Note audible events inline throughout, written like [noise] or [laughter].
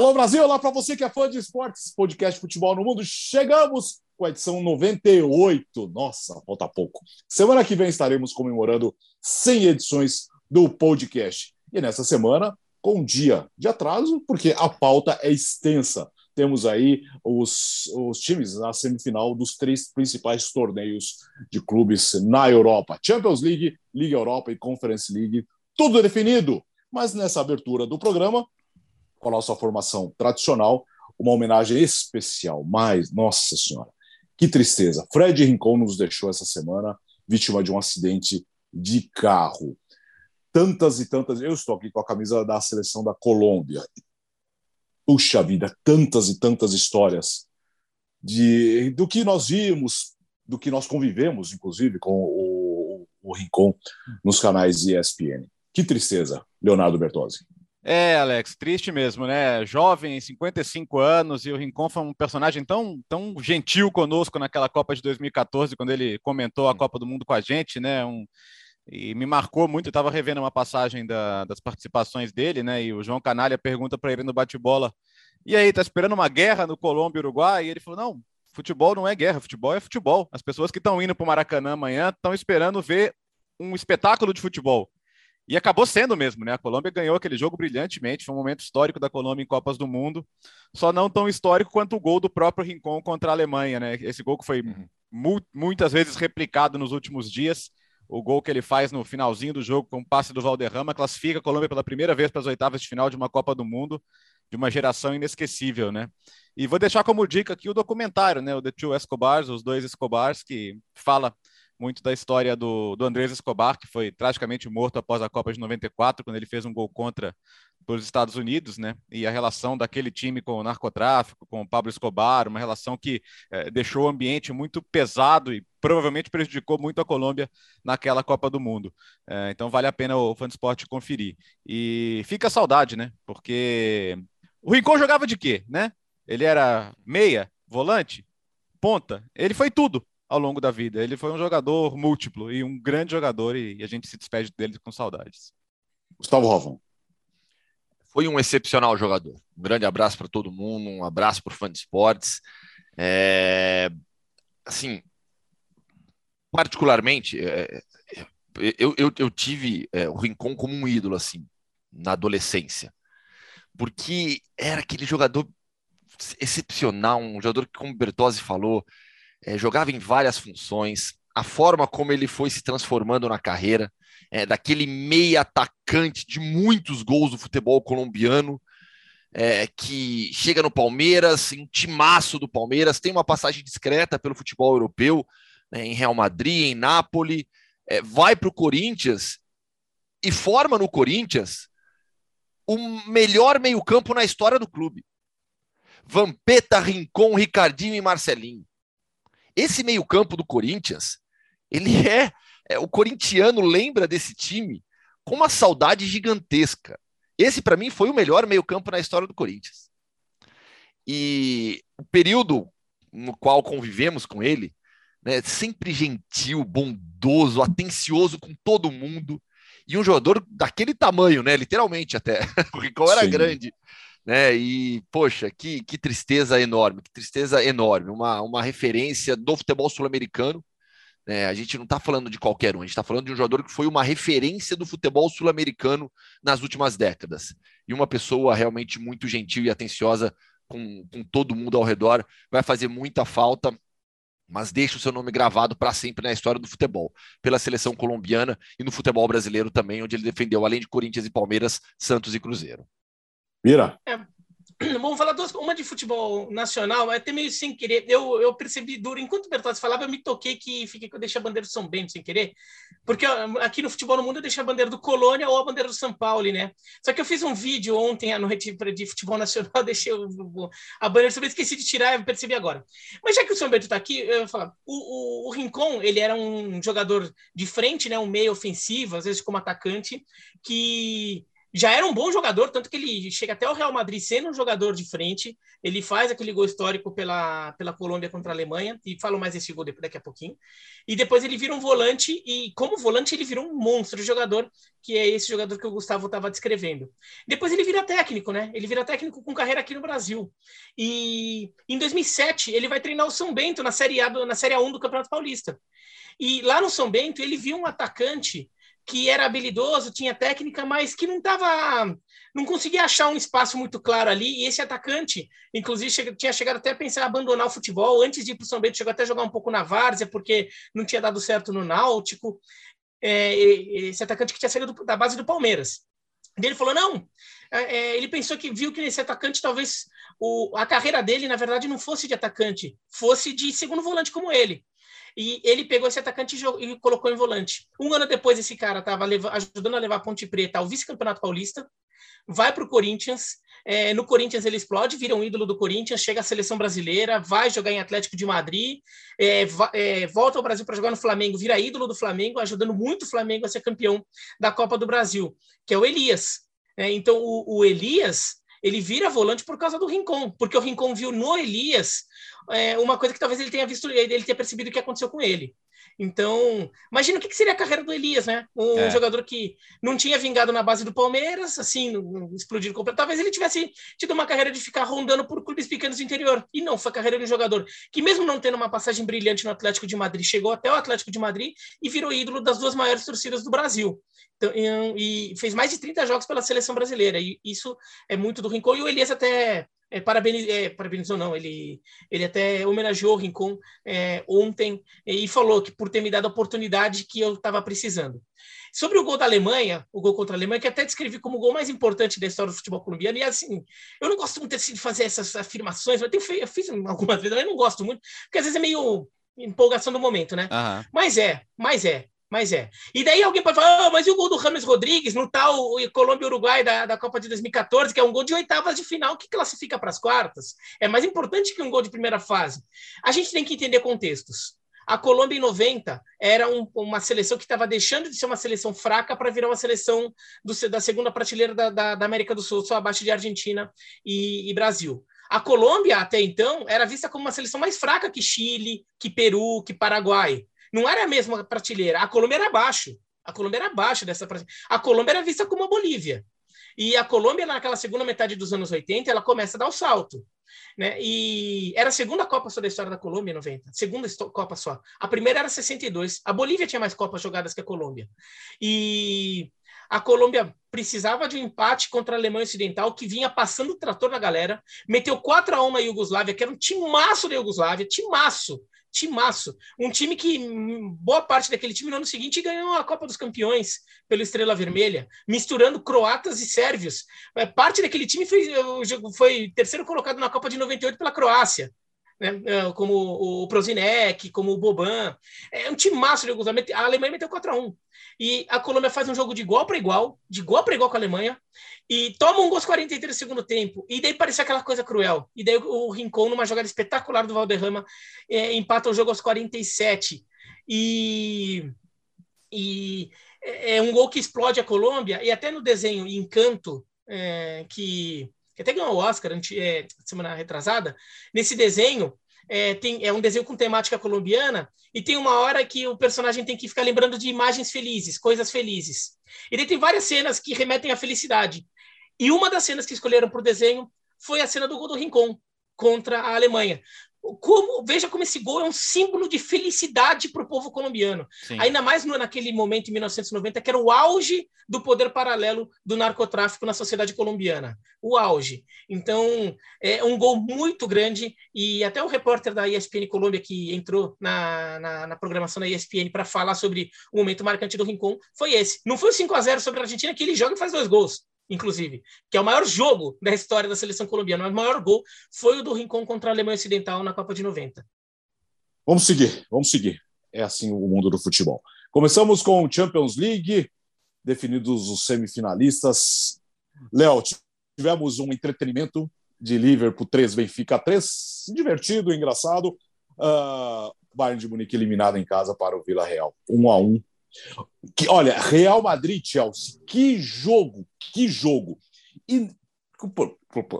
Alô Brasil, olá para você que é fã de esportes, podcast Futebol no Mundo. Chegamos com a edição 98. Nossa, falta pouco. Semana que vem estaremos comemorando 100 edições do podcast. E nessa semana, com um dia de atraso, porque a pauta é extensa. Temos aí os, os times na semifinal dos três principais torneios de clubes na Europa: Champions League, Liga Europa e Conference League. Tudo definido. Mas nessa abertura do programa, com a nossa formação tradicional, uma homenagem especial. Mas, nossa Senhora, que tristeza. Fred Rincon nos deixou essa semana, vítima de um acidente de carro. Tantas e tantas. Eu estou aqui com a camisa da seleção da Colômbia. Puxa vida, tantas e tantas histórias de do que nós vimos, do que nós convivemos, inclusive, com o, o Rincon nos canais ESPN. Que tristeza, Leonardo Bertozzi. É, Alex, triste mesmo, né? Jovem, 55 anos, e o Rincon foi um personagem tão, tão gentil conosco naquela Copa de 2014, quando ele comentou a Copa do Mundo com a gente, né? Um, e me marcou muito. Eu estava revendo uma passagem da, das participações dele, né? E o João Canalha pergunta para ele no bate-bola: e aí, tá esperando uma guerra no Colômbia e Uruguai? E ele falou: não, futebol não é guerra, futebol é futebol. As pessoas que estão indo para o Maracanã amanhã estão esperando ver um espetáculo de futebol. E acabou sendo mesmo, né? A Colômbia ganhou aquele jogo brilhantemente, foi um momento histórico da Colômbia em Copas do Mundo, só não tão histórico quanto o gol do próprio Rincon contra a Alemanha, né? Esse gol que foi uhum. mu muitas vezes replicado nos últimos dias. O gol que ele faz no finalzinho do jogo com o passe do Valderrama classifica a Colômbia pela primeira vez para as oitavas de final de uma Copa do Mundo, de uma geração inesquecível, né? E vou deixar como dica aqui o documentário, né? O The Two Escobars, os dois Escobars, que fala muito da história do, do Andrés Escobar, que foi tragicamente morto após a Copa de 94, quando ele fez um gol contra os Estados Unidos, né? E a relação daquele time com o narcotráfico, com o Pablo Escobar, uma relação que eh, deixou o ambiente muito pesado e provavelmente prejudicou muito a Colômbia naquela Copa do Mundo. Eh, então vale a pena o esporte conferir. E fica a saudade, né? Porque o Rincon jogava de quê, né? Ele era meia, volante, ponta, ele foi tudo ao longo da vida. Ele foi um jogador múltiplo e um grande jogador e a gente se despede dele com saudades. Gustavo Rovon. Foi um excepcional jogador. Um grande abraço para todo mundo, um abraço para o fã de esportes. É... Assim, particularmente, é... eu, eu, eu, tive é, o Rincon como um ídolo, assim, na adolescência. Porque era aquele jogador excepcional, um jogador que, como o Bertozzi falou, é, jogava em várias funções, a forma como ele foi se transformando na carreira, é, daquele meia atacante de muitos gols do futebol colombiano, é, que chega no Palmeiras, um timaço do Palmeiras, tem uma passagem discreta pelo futebol europeu, né, em Real Madrid, em Nápoles, é, vai para o Corinthians e forma no Corinthians o melhor meio-campo na história do clube. Vampeta, Rincon, Ricardinho e Marcelinho. Esse meio-campo do Corinthians, ele [laughs] é, é, O corintiano lembra desse time com uma saudade gigantesca. Esse, para mim, foi o melhor meio-campo na história do Corinthians. E o período no qual convivemos com ele, né, sempre gentil, bondoso, atencioso com todo mundo. E um jogador daquele tamanho, né? Literalmente até. [laughs] O Ricão era Sim. grande né? E, poxa, que, que tristeza enorme, que tristeza enorme. Uma, uma referência do futebol sul-americano. Né? A gente não está falando de qualquer um, a gente está falando de um jogador que foi uma referência do futebol sul-americano nas últimas décadas. E uma pessoa realmente muito gentil e atenciosa com, com todo mundo ao redor. Vai fazer muita falta mas deixa o seu nome gravado para sempre na história do futebol, pela seleção colombiana e no futebol brasileiro também, onde ele defendeu, além de Corinthians e Palmeiras, Santos e Cruzeiro. Mira. É, [clears throat] vamos falar duas, uma de futebol nacional, até meio sem querer. Eu, eu percebi duro, enquanto o Bertozzi falava, eu me toquei que fiquei que eu deixei a bandeira do São Bento sem querer, porque aqui no futebol no mundo eu deixei a bandeira do Colônia ou a bandeira do São Paulo, né? Só que eu fiz um vídeo ontem no Retiro de Futebol Nacional, [laughs] deixei a bandeira do esqueci de tirar, eu percebi agora. Mas já que o São Bento está aqui, eu vou falar, o, o, o Rincon, ele era um jogador de frente, né? Um meio ofensivo, às vezes como atacante, que já era um bom jogador, tanto que ele chega até o Real Madrid sendo um jogador de frente. Ele faz aquele gol histórico pela, pela Colômbia contra a Alemanha, e falo mais desse gol daqui a pouquinho. E depois ele vira um volante, e como volante ele vira um monstro jogador, que é esse jogador que o Gustavo estava descrevendo. Depois ele vira técnico, né? Ele vira técnico com carreira aqui no Brasil. E em 2007 ele vai treinar o São Bento na Série A, na Série A1 do Campeonato Paulista. E lá no São Bento ele viu um atacante que era habilidoso, tinha técnica, mas que não estava. não conseguia achar um espaço muito claro ali. E esse atacante, inclusive, tinha chegado até a pensar em abandonar o futebol. Antes de ir para o São Bento, chegou até a jogar um pouco na Várzea, porque não tinha dado certo no Náutico. É, esse atacante que tinha saído do, da base do Palmeiras. Ele falou: não. É, é, ele pensou que viu que nesse atacante talvez o, a carreira dele, na verdade, não fosse de atacante, fosse de segundo volante como ele. E ele pegou esse atacante e, colocou em volante. Um ano depois, esse cara estava ajudando a levar a Ponte Preta ao vice-campeonato paulista, vai para o Corinthians. É, no Corinthians ele explode, vira um ídolo do Corinthians, chega à seleção brasileira, vai jogar em Atlético de Madrid, é, é, volta ao Brasil para jogar no Flamengo, vira ídolo do Flamengo, ajudando muito o Flamengo a ser campeão da Copa do Brasil, que é o Elias. É, então o, o Elias ele vira volante por causa do Rincon, porque o Rincon viu no Elias é, uma coisa que talvez ele tenha visto, ele tenha percebido o que aconteceu com ele. Então, imagina o que seria a carreira do Elias, né? Um é. jogador que não tinha vingado na base do Palmeiras, assim, explodido completo. Talvez ele tivesse tido uma carreira de ficar rondando por clubes pequenos do interior. E não, foi a carreira de um jogador que, mesmo não tendo uma passagem brilhante no Atlético de Madrid, chegou até o Atlético de Madrid e virou ídolo das duas maiores torcidas do Brasil. Então, e fez mais de 30 jogos pela seleção brasileira. E isso é muito do Rincon. E o Elias até é, parabeniz, é, parabenizou, não, ele, ele até homenageou o Rincon é, ontem e falou que por ter me dado a oportunidade que eu estava precisando. Sobre o gol da Alemanha, o gol contra a Alemanha, que até descrevi como o gol mais importante da história do futebol colombiano, e assim, eu não gosto muito assim, de fazer essas afirmações, eu, tenho, eu fiz algumas vezes, mas eu não gosto muito, porque às vezes é meio empolgação do momento, né? Uhum. Mas é, mas é. Mas é. E daí alguém pode falar, oh, mas e o gol do Rames Rodrigues no tal Colômbia Uruguai da, da Copa de 2014, que é um gol de oitavas de final que classifica para as quartas? É mais importante que um gol de primeira fase. A gente tem que entender contextos. A Colômbia em 90 era um, uma seleção que estava deixando de ser uma seleção fraca para virar uma seleção do, da segunda prateleira da, da, da, América do Sul, só abaixo de Argentina e, e Brasil. A Colômbia, até então, era vista como uma seleção mais fraca que Chile, que Peru, que Paraguai. Não era a mesma prateleira. A Colômbia era abaixo. A Colômbia era abaixo dessa prateleira. A Colômbia era vista como a Bolívia. E a Colômbia, naquela segunda metade dos anos 80, ela começa a dar o salto. Né? E era a segunda Copa só da história da Colômbia, 90. Segunda Copa só. A primeira era 62. A Bolívia tinha mais Copas jogadas que a Colômbia. E a Colômbia precisava de um empate contra a Alemanha Ocidental, que vinha passando o trator na galera, meteu 4 a 1 na Iugoslávia, que era um timaço da Iugoslávia, timaço timaço. Um time que, boa parte daquele time, no ano seguinte, ganhou a Copa dos Campeões pelo Estrela Vermelha, misturando croatas e sérvios. É, parte daquele time foi, foi terceiro colocado na Copa de 98 pela Croácia. Né? É, como o Prozinec, como o Boban. É um time massa de A Alemanha meteu 4 a 1 E a Colômbia faz um jogo de igual para igual, de igual para igual com a Alemanha, e toma um gol aos 43 do segundo tempo. E daí parecia aquela coisa cruel. E daí o Rincon, numa jogada espetacular do Valderrama, é, empata o jogo aos 47. E, e é, é um gol que explode a Colômbia. E até no desenho Encanto, é, que, até ganhou o Oscar é, semana retrasada, nesse desenho é, tem, é um desenho com temática colombiana, e tem uma hora que o personagem tem que ficar lembrando de imagens felizes, coisas felizes. E daí tem várias cenas que remetem à felicidade. E uma das cenas que escolheram para o desenho foi a cena do gol do Rincon contra a Alemanha. Como, veja como esse gol é um símbolo de felicidade para o povo colombiano. Sim. Ainda mais no, naquele momento, em 1990, que era o auge do poder paralelo do narcotráfico na sociedade colombiana. O auge. Então, é um gol muito grande. E até o repórter da ESPN Colômbia, que entrou na, na, na programação da ESPN para falar sobre o momento marcante do Rincon, foi esse. Não foi o 5 a 0 sobre a Argentina, que ele joga e faz dois gols inclusive, que é o maior jogo da história da seleção colombiana, o maior gol foi o do Rincon contra a Alemanha Ocidental na Copa de 90. Vamos seguir, vamos seguir. É assim o mundo do futebol. Começamos com o Champions League, definidos os semifinalistas. Léo, tivemos um entretenimento de Liverpool 3, Benfica 3, divertido, engraçado. Uh, Bayern de Munique eliminado em casa para o Vila Real, 1 a 1 Que, olha, Real Madrid, Chelsea, que jogo, que jogo. E,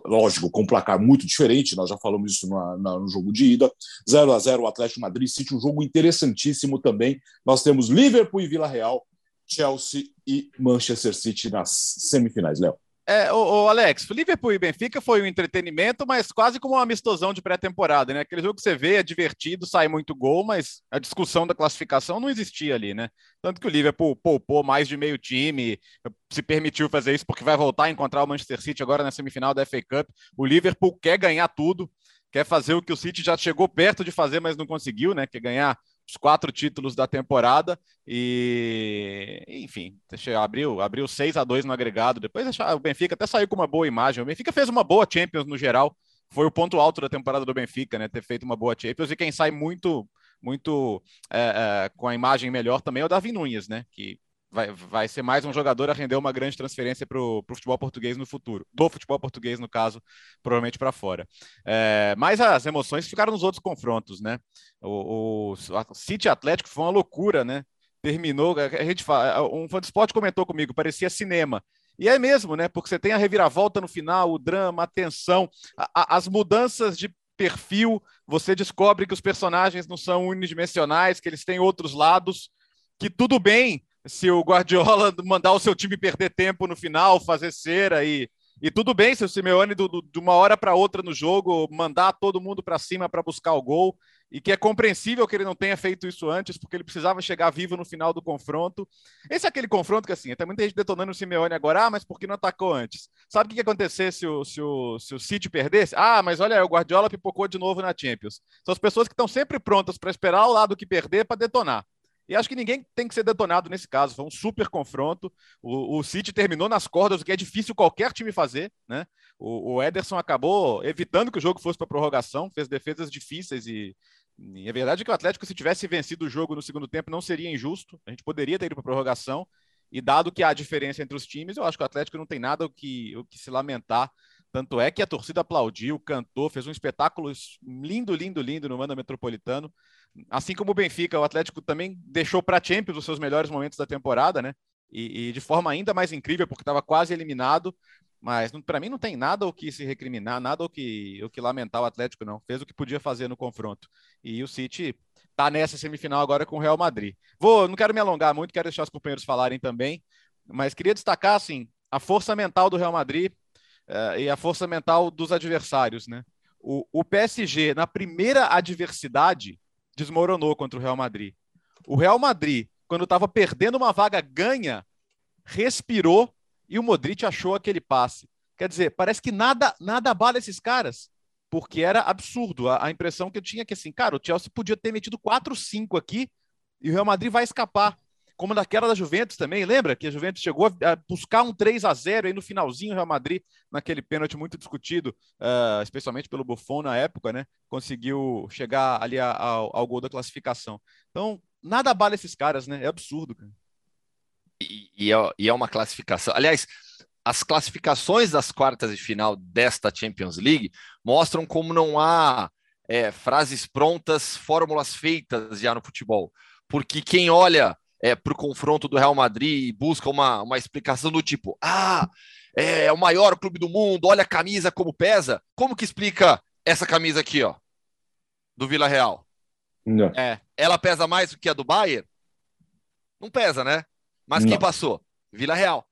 lógico, com um placar muito diferente, nós já falamos isso no, no jogo de ida. 0 a 0 o Atlético Madrid City, um jogo interessantíssimo também. Nós temos Liverpool e Vila Real, Chelsea e Manchester City nas semifinais, Léo. É, o, Alex, Liverpool e Benfica foi um entretenimento, mas quase como uma amistosão de pré-temporada, né? Aquele jogo que você vê é divertido, sai muito gol, mas a discussão da classificação não existia ali, né? Tanto que o Liverpool poupou mais de meio time, se permitiu fazer isso porque vai voltar a encontrar o Manchester City agora na semifinal da FA Cup. O Liverpool quer ganhar tudo, quer fazer o que o City já chegou perto de fazer, mas não conseguiu, né? Quer ganhar os quatro títulos da temporada e, enfim, abriu, abriu 6 a 2 no agregado. Depois o Benfica até saiu com uma boa imagem. O Benfica fez uma boa Champions no geral. Foi o ponto alto da temporada do Benfica, né? Ter feito uma boa Champions. E quem sai muito, muito é, é, com a imagem melhor também é o Davi Nunes, né? Que vai, vai ser mais um jogador a render uma grande transferência para o futebol português no futuro, do futebol português, no caso, provavelmente para fora. É, mas as emoções ficaram nos outros confrontos, né? O, o City Atlético foi uma loucura, né? Terminou, a gente fala, um fã de esporte comentou comigo, parecia cinema. E é mesmo, né? Porque você tem a reviravolta no final, o drama, a tensão, a, a, as mudanças de perfil, você descobre que os personagens não são unidimensionais, que eles têm outros lados, que tudo bem se o Guardiola mandar o seu time perder tempo no final, fazer cera e, e tudo bem se o Simeone do, do, de uma hora para outra no jogo mandar todo mundo para cima para buscar o gol e que é compreensível que ele não tenha feito isso antes porque ele precisava chegar vivo no final do confronto. Esse é aquele confronto que assim, tem muita gente detonando o Simeone agora, ah, mas por que não atacou antes? Sabe o que ia acontecer se o, se o, se o City perdesse? Ah, mas olha, o Guardiola pipocou de novo na Champions. São as pessoas que estão sempre prontas para esperar o lado que perder para detonar. E acho que ninguém tem que ser detonado nesse caso. Foi um super confronto. O, o City terminou nas cordas, o que é difícil qualquer time fazer. Né? O, o Ederson acabou evitando que o jogo fosse para prorrogação, fez defesas difíceis e, e a verdade é que o Atlético, se tivesse vencido o jogo no segundo tempo, não seria injusto. A gente poderia ter ido para prorrogação. E dado que há diferença entre os times, eu acho que o Atlético não tem nada o que, o que se lamentar. Tanto é que a torcida aplaudiu, cantou, fez um espetáculo lindo, lindo, lindo no Manda Metropolitano. Assim como o Benfica, o Atlético também deixou para a Champions os seus melhores momentos da temporada, né? E, e de forma ainda mais incrível, porque estava quase eliminado. Mas para mim não tem nada o que se recriminar, nada o que, o que lamentar o Atlético, não. Fez o que podia fazer no confronto. E o City está nessa semifinal agora com o Real Madrid. Vou, não quero me alongar muito, quero deixar os companheiros falarem também, mas queria destacar assim a força mental do Real Madrid uh, e a força mental dos adversários, né? O, o PSG na primeira adversidade desmoronou contra o Real Madrid. O Real Madrid, quando estava perdendo uma vaga ganha, respirou e o Modric achou aquele passe. Quer dizer, parece que nada nada abala esses caras, porque era absurdo. A, a impressão que eu tinha é que assim, cara, o Chelsea podia ter metido 4-5 aqui e o Real Madrid vai escapar como naquela da Juventus também, lembra que a Juventus chegou a buscar um 3 a 0 aí no finalzinho, o Real Madrid, naquele pênalti muito discutido, uh, especialmente pelo Buffon na época, né? Conseguiu chegar ali ao, ao gol da classificação. Então, nada abala esses caras, né? É absurdo, cara. E, e, é, e é uma classificação. Aliás, as classificações das quartas de final desta Champions League mostram como não há é, frases prontas, fórmulas feitas já no futebol. Porque quem olha é, para o confronto do Real Madrid e busca uma, uma explicação do tipo: ah, é, é o maior clube do mundo, olha a camisa como pesa. Como que explica essa camisa aqui, ó, do Vila Real? Não. É, ela pesa mais do que a do Bayern? Não pesa, né? Mas não. quem passou? Vila Real.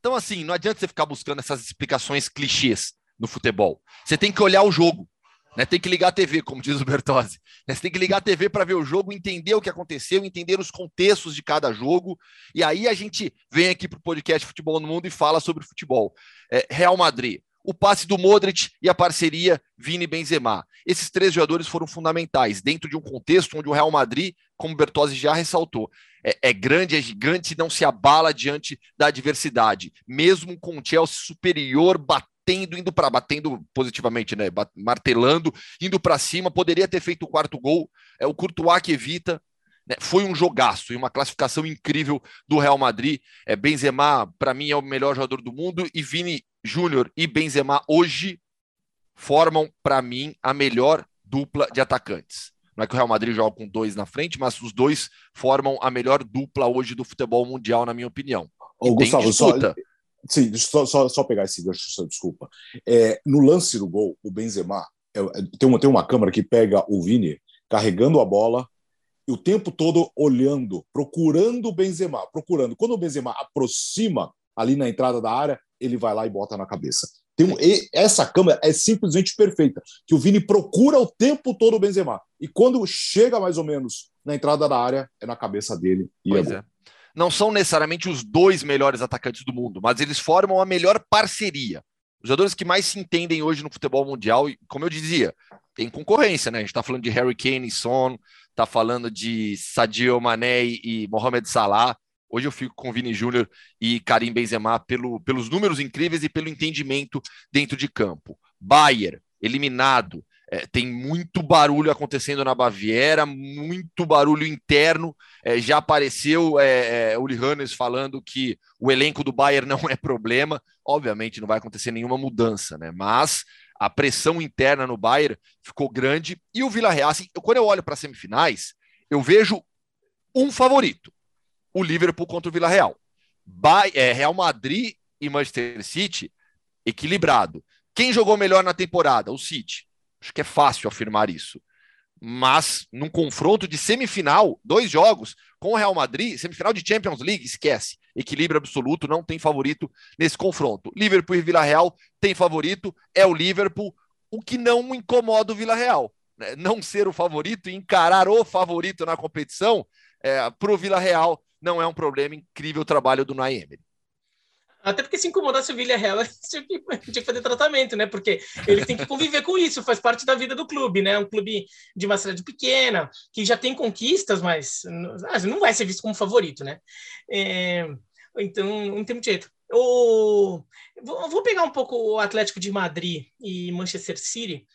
Então, assim, não adianta você ficar buscando essas explicações clichês no futebol. Você tem que olhar o jogo. Né? Tem que ligar a TV, como diz o Bertozzi. Né? Você tem que ligar a TV para ver o jogo, entender o que aconteceu, entender os contextos de cada jogo. E aí a gente vem aqui para o podcast Futebol no Mundo e fala sobre futebol. É, Real Madrid, o passe do Modric e a parceria Vini Benzema. Esses três jogadores foram fundamentais dentro de um contexto onde o Real Madrid, como Bertozzi já ressaltou, é, é, grande, é gigante e não se abala diante da adversidade. Mesmo com o Chelsea superior, batendo batendo, indo para batendo positivamente, né? Martelando, indo para cima, poderia ter feito o quarto gol. É o Courtois que evita. Né? Foi um jogaço e uma classificação incrível do Real Madrid. É, Benzema, para mim, é o melhor jogador do mundo e Vini Júnior e Benzema hoje formam, para mim, a melhor dupla de atacantes. Não é que o Real Madrid joga com dois na frente, mas os dois formam a melhor dupla hoje do futebol mundial, na minha opinião. Ô, Gustavo, só, sim, só, só, só pegar esse gancho, desculpa. É, no lance do gol, o Benzema, é, é, tem, uma, tem uma câmera que pega o Vini carregando a bola e o tempo todo olhando, procurando o Benzema, procurando. Quando o Benzema aproxima ali na entrada da área, ele vai lá e bota na cabeça. Tem um, essa câmera é simplesmente perfeita, que o Vini procura o tempo todo o Benzema. E quando chega mais ou menos na entrada da área, é na cabeça dele. E é pois é, é. Não são necessariamente os dois melhores atacantes do mundo, mas eles formam a melhor parceria. Os jogadores que mais se entendem hoje no futebol mundial, e como eu dizia, tem concorrência, né? A gente está falando de Harry Kane e Son, está falando de Sadio Mané e Mohamed Salah. Hoje eu fico com Vini Júnior e Karim Benzema pelo, pelos números incríveis e pelo entendimento dentro de campo. Bayer, eliminado. É, tem muito barulho acontecendo na Baviera, muito barulho interno. É, já apareceu é, é, Uli Hannes falando que o elenco do Bayern [laughs] não é problema. Obviamente não vai acontecer nenhuma mudança, né? Mas a pressão interna no Bayern ficou grande. E o Vila Real, assim, quando eu olho para as semifinais, eu vejo um favorito o Liverpool contra o Vila Real. é, Real Madrid e Manchester City, equilibrado. Quem jogou melhor na temporada? O City. Acho que é fácil afirmar isso. Mas num confronto de semifinal, dois jogos com o Real Madrid, semifinal de Champions League, esquece. Equilíbrio absoluto, não tem favorito nesse confronto. Liverpool e Vila Real tem favorito, é o Liverpool, o que não incomoda o Vila Real. Né? Não ser o favorito e encarar o favorito na competição, é, para o Vila Real não é um problema. Incrível trabalho do Naemery. Até porque se incomodasse o Villarreal, [laughs] tinha que, tinha que fazer tratamento, né? Porque ele tem que conviver com isso, faz parte da vida do clube, né? Um clube de uma cidade pequena, que já tem conquistas, mas não vai ser visto como favorito, né? É, então, não tem muito jeito. O, vou pegar um pouco o Atlético de Madrid e Manchester City,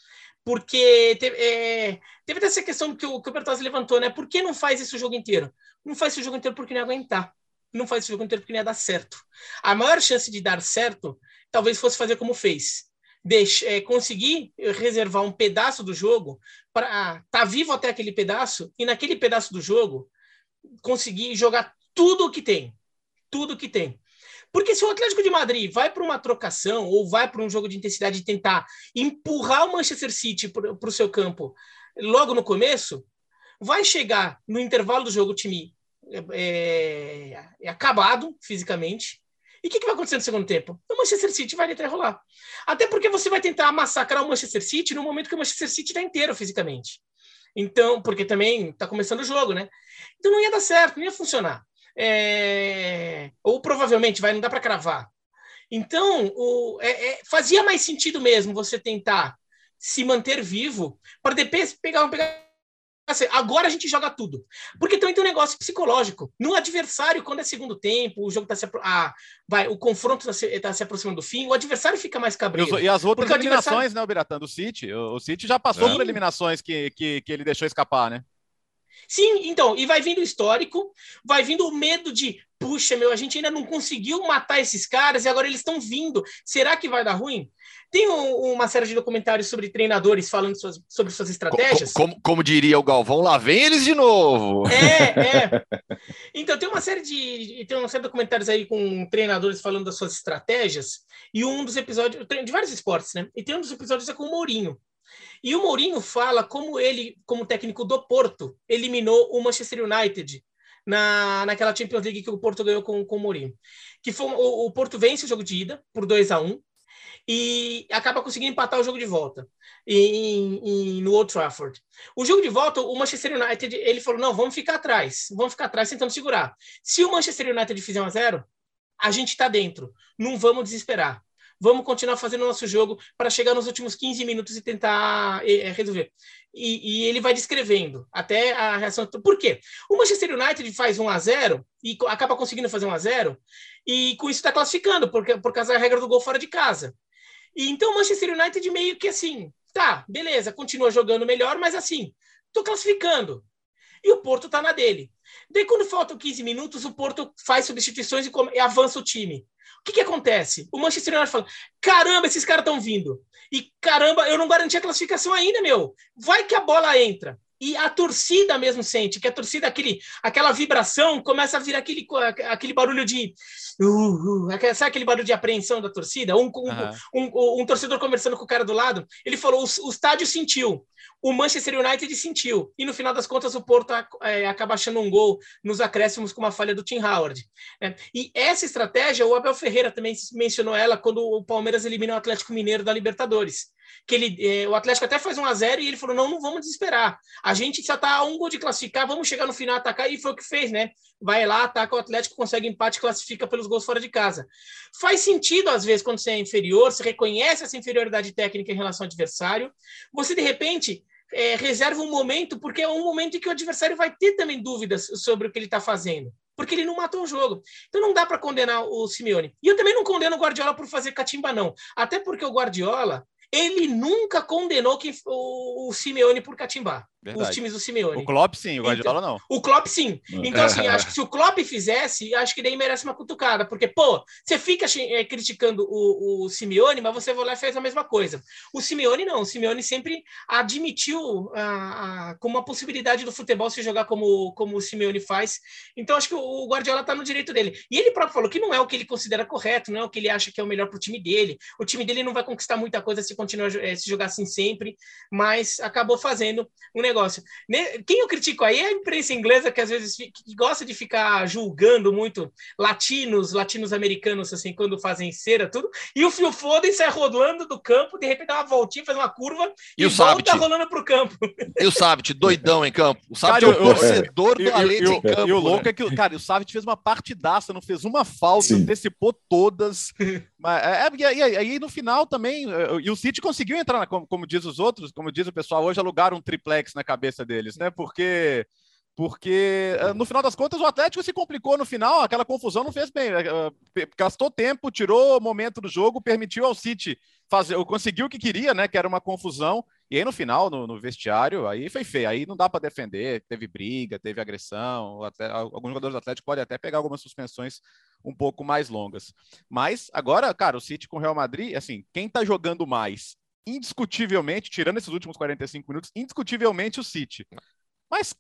porque teve, é, teve essa questão que o, que o levantou, né? Por que não faz isso o jogo inteiro? Não faz esse jogo inteiro porque não aguentar. Não faz esse jogo inteiro porque não ia dar certo. A maior chance de dar certo talvez fosse fazer como fez. Deixe, é, conseguir reservar um pedaço do jogo para estar tá vivo até aquele pedaço e naquele pedaço do jogo conseguir jogar tudo o que tem. Tudo o que tem. Porque se o Atlético de Madrid vai para uma trocação ou vai para um jogo de intensidade e tentar empurrar o Manchester City para o seu campo logo no começo, vai chegar no intervalo do jogo o time é, é, é acabado fisicamente. E o que, que, vai acontecer no segundo tempo? O Manchester City vai rolar. Até porque você vai tentar massacrar o Manchester City no momento que o Manchester City está inteiro fisicamente. Então, porque também está começando o jogo, né? Então não ia dar certo, não ia funcionar. É... Ou provavelmente vai, não dá para cravar. Então, o, é, é, fazia mais sentido mesmo você tentar se manter vivo para depois pegar, pegar Assim, agora a gente joga tudo. Porque também tem um negócio psicológico. No adversário, quando é segundo tempo, o jogo tá se ah, vai, o confronto está se, tá se aproximando do fim, o adversário fica mais cabreiro. E, as outras eliminações, adversário... né, Biratã, do City? O, o City já passou Sim. por eliminações que, que, que ele deixou escapar, né? Sim, então, e vai vindo o histórico, vai vindo o medo de, puxa, meu, a gente ainda não conseguiu matar esses caras e agora eles estão vindo. Será que vai dar ruim? Tem um, uma série de documentários sobre treinadores falando suas, sobre suas estratégias. Como, como, como, diria o Galvão, lá vem eles de novo. É, é. [laughs] Então tem uma série de tem uma série de documentários aí com treinadores falando das suas estratégias e um dos episódios de vários esportes, né? E tem um dos episódios é com o Mourinho. E o Mourinho fala como ele, como técnico do Porto, eliminou o Manchester United na, naquela Champions League que o Porto ganhou com, com o Mourinho. Que foi o, o Porto vence o jogo de ida por 2 a 1 e acaba conseguindo empatar o jogo de volta em, em, no Old Trafford. O jogo de volta, o Manchester United ele falou: não, vamos ficar atrás, vamos ficar atrás tentando segurar. Se o Manchester United fizer 1 a 0 a gente está dentro, não vamos desesperar. Vamos continuar fazendo o nosso jogo para chegar nos últimos 15 minutos e tentar é, resolver. E, e, ele vai descrevendo até a reação. Por quê? O Manchester United faz 1 a 0 e acaba conseguindo fazer 1 a 0 e com isso está classificando, porque, por causa da regra do gol fora de casa. E então o Manchester United meio que assim, tá, beleza, continua jogando melhor, mas assim, tô classificando. E o Porto tá na dele. Daí, quando faltam 15 minutos, o Porto faz substituições e avança o time. O que, que acontece? O Manchester United fala: caramba, esses caras estão vindo. E caramba, eu não garanti a classificação ainda, meu. Vai que a bola entra. E a torcida mesmo sente, que a torcida, aquele, aquela vibração, começa a vir aquele, aquele barulho de. Uh, uh, sabe aquele barulho de apreensão da torcida? Um, um, uhum. um, um, torcedor conversando com o cara do lado, ele falou: o, o estádio sentiu, o Manchester United sentiu, e no final das contas o Porto é, acaba achando um gol nos acréscimos com uma falha do Tim Howard. É, e essa estratégia, o Abel Ferreira também mencionou ela quando o Palmeiras elimina o Atlético Mineiro da Libertadores que ele, eh, o Atlético até faz um a 0 e ele falou: não, não vamos desesperar. A gente já está a um gol de classificar, vamos chegar no final atacar, e foi o que fez, né? Vai lá, ataca o Atlético, consegue empate, classifica pelos gols fora de casa. Faz sentido, às vezes, quando você é inferior, você reconhece essa inferioridade técnica em relação ao adversário, você de repente. É, reserva um momento, porque é um momento em que o adversário vai ter também dúvidas sobre o que ele está fazendo porque ele não matou o jogo. Então não dá para condenar o Simeone. E eu também não condeno o Guardiola por fazer catimba, não. Até porque o Guardiola, ele nunca condenou que, o, o Simeone por catimbar. Verdade. Os times do Simeone. O Klopp sim, o Guardiola então, não. O Klopp sim. Então, assim, [laughs] acho que se o Klopp fizesse, acho que daí merece uma cutucada. Porque, pô, você fica é, criticando o, o Simeone, mas você vai lá e fez a mesma coisa. O Simeone não. O Simeone sempre admitiu a, a, como uma possibilidade do futebol se jogar como, como o Simeone faz. Então, acho que o, o Guardiola tá no direito dele. E ele próprio falou que não é o que ele considera correto, não é o que ele acha que é o melhor pro time dele. O time dele não vai conquistar muita coisa se continuar é, se jogar assim sempre, mas acabou fazendo um negócio. Quem eu critico aí é a imprensa inglesa, que às vezes que gosta de ficar julgando muito latinos, latinos-americanos, assim, quando fazem cera, tudo. E o Phil Foden sai rodando do campo, de repente dá uma voltinha, faz uma curva e, e o volta rolando pro campo. E o Savit, doidão em campo. O Savit é o torcedor do Alete em campo. E o louco né? é que, cara, o Savit fez uma partidaça, não fez uma falta, Sim. antecipou todas. Mas, é, é e aí no final também, e o City conseguiu entrar, como, como diz os outros, como diz o pessoal hoje, alugaram um triplex na cabeça deles, né? Porque porque eh, no final das contas o Atlético se complicou no final, aquela confusão não fez bem, eh, gastou tempo, tirou o momento do jogo, permitiu ao City fazer, conseguiu o que queria, né, que era uma confusão, e aí no final, no, no vestiário, aí foi feio, aí não dá para defender, teve briga, teve agressão, até, alguns jogadores do Atlético podem até pegar algumas suspensões um pouco mais longas. Mas agora, cara, o City com o Real Madrid, assim, quem tá jogando mais indiscutivelmente, tirando esses últimos 45 minutos, indiscutivelmente o City. Mas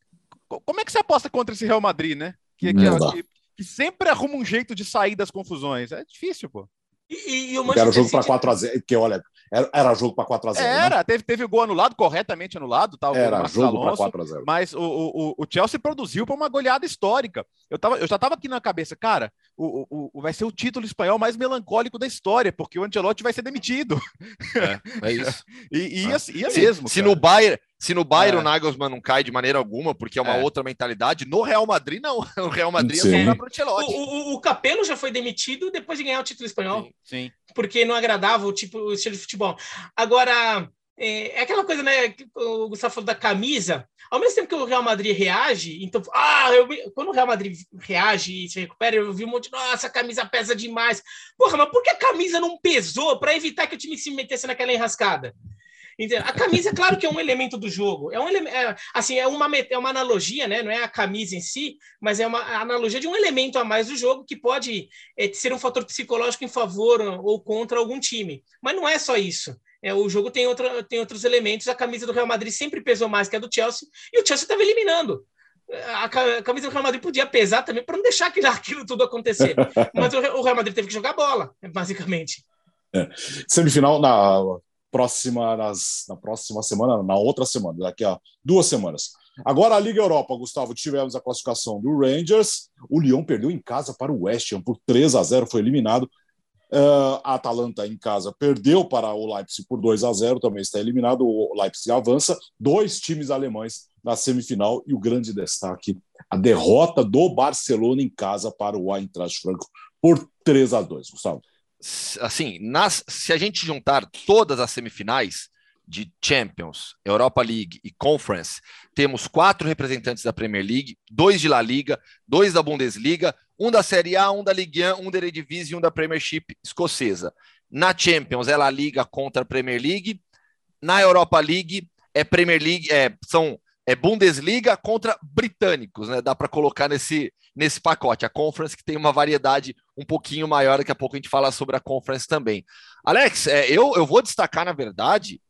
como é que você aposta contra esse Real Madrid, né? Que, que, que, sempre arruma um jeito de sair das confusões. É difícil, pô. E, e o Manchester Era jogo para 4x0, porque olha, era, era jogo para 4x0. Né? Era, né? teve, teve gol anulado, corretamente anulado. Tá, era jogo para 4x0. Mas o, o, o Chelsea produziu para uma goleada histórica. Eu, tava, eu já estava aqui na cabeça, cara, o, o, vai ser o título espanhol mais melancólico da história, porque o Ancelotti vai ser demitido. É, é isso. [laughs] e ia, ia mesmo. Se, se no Bayern, se no Bayern é. o Nagelsmann não cai de maneira alguma, porque é uma é. outra mentalidade, no Real Madrid não. [laughs] O Real Madrid é só para o O, o Capello já foi demitido depois de ganhar o título espanhol. Sim, sim. Porque não agradava o tipo o estilo de futebol. Agora, é, é, aquela coisa, né? Que o Gustavo falou da camisa. Ao mesmo tempo que o Real Madrid reage, então, ah, eu, quando o Real Madrid reage e se recupera, eu vi um monte nossa, a camisa pesa demais. Porra, mas por que a camisa não pesou para evitar que o time se metesse naquela enrascada? A camisa, claro que é um elemento do jogo. É um é, assim, é uma, é uma analogia, né? Não é a camisa em si, mas é uma analogia de um elemento a mais do jogo que pode é, ser um fator psicológico em favor ou contra algum time. Mas não é só isso. É, o jogo tem, outra, tem outros elementos. A camisa do Real Madrid sempre pesou mais que a do Chelsea, e o Chelsea estava eliminando. A camisa do Real Madrid podia pesar também para não deixar aquilo, [laughs] aquilo tudo acontecer. Mas o Real Madrid teve que jogar bola, basicamente. É. Semifinal na próxima, nas, na próxima semana, na outra semana, daqui a duas semanas. Agora a Liga Europa, Gustavo, tivemos a classificação do Rangers. O Lyon perdeu em casa para o West Ham por 3 a 0, foi eliminado. Uh, a Atalanta em casa perdeu para o Leipzig por 2 a 0, também está eliminado. O Leipzig avança. Dois times alemães na semifinal e o grande destaque, a derrota do Barcelona em casa para o Eintracht Frankfurt por 3 a 2. Gustavo assim, nas, se a gente juntar todas as semifinais de Champions, Europa League e Conference, temos quatro representantes da Premier League, dois de La Liga, dois da Bundesliga, um da Série A, um da Ligue 1, um da Eredivisie e um da Premiership escocesa. Na Champions é La Liga contra a Premier League, na Europa League é Premier League, é, são é Bundesliga contra britânicos, né? Dá para colocar nesse, nesse pacote. A Conference que tem uma variedade um pouquinho maior, daqui a pouco a gente fala sobre a Conference também. Alex, é, eu, eu vou destacar, na verdade,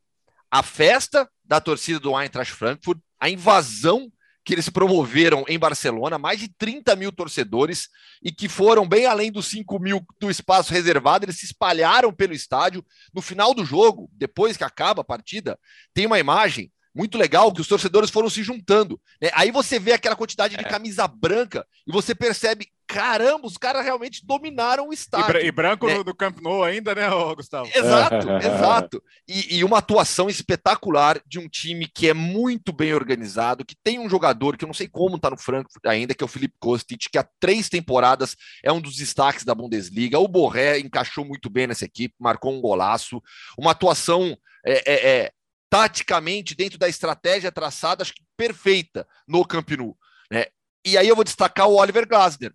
a festa da torcida do Eintracht Frankfurt, a invasão que eles promoveram em Barcelona, mais de 30 mil torcedores, e que foram bem além dos 5 mil do espaço reservado, eles se espalharam pelo estádio. No final do jogo, depois que acaba a partida, tem uma imagem muito legal que os torcedores foram se juntando. Né? Aí você vê aquela quantidade de é. camisa branca e você percebe, caramba, os caras realmente dominaram o estádio. E, e branco né? do Camp Nou ainda, né, Gustavo? Exato, exato. E, e, uma atuação espetacular de um time que é muito bem organizado, que tem um jogador que eu não sei como está no Frankfurt ainda, que é o Felipe Kostic, que há três temporadas é um dos destaques da Bundesliga. O Borré encaixou muito bem nessa equipe, marcou um golaço. Uma atuação é, é, é taticamente, dentro da estratégia traçada, acho que perfeita no Camp Nou. Né? E aí eu vou destacar o Oliver Glasner,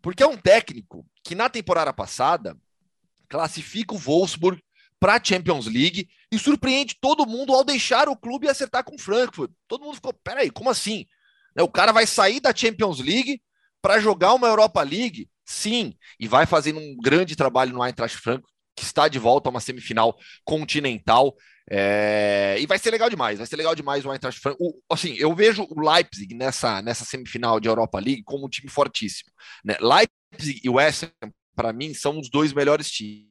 porque é um técnico que na temporada passada classifica o Wolfsburg para a Champions League e surpreende todo mundo ao deixar o clube acertar com o Frankfurt. Todo mundo ficou, peraí, como assim? Né, o cara vai sair da Champions League para jogar uma Europa League? Sim, e vai fazendo um grande trabalho no Eintracht Frankfurt, que está de volta a uma semifinal continental. É, e vai ser legal demais, vai ser legal demais o Eintracht Frankfurt. assim, eu vejo o Leipzig nessa, nessa semifinal de Europa League como um time fortíssimo. Né? Leipzig e o Ham, para mim, são os dois melhores times.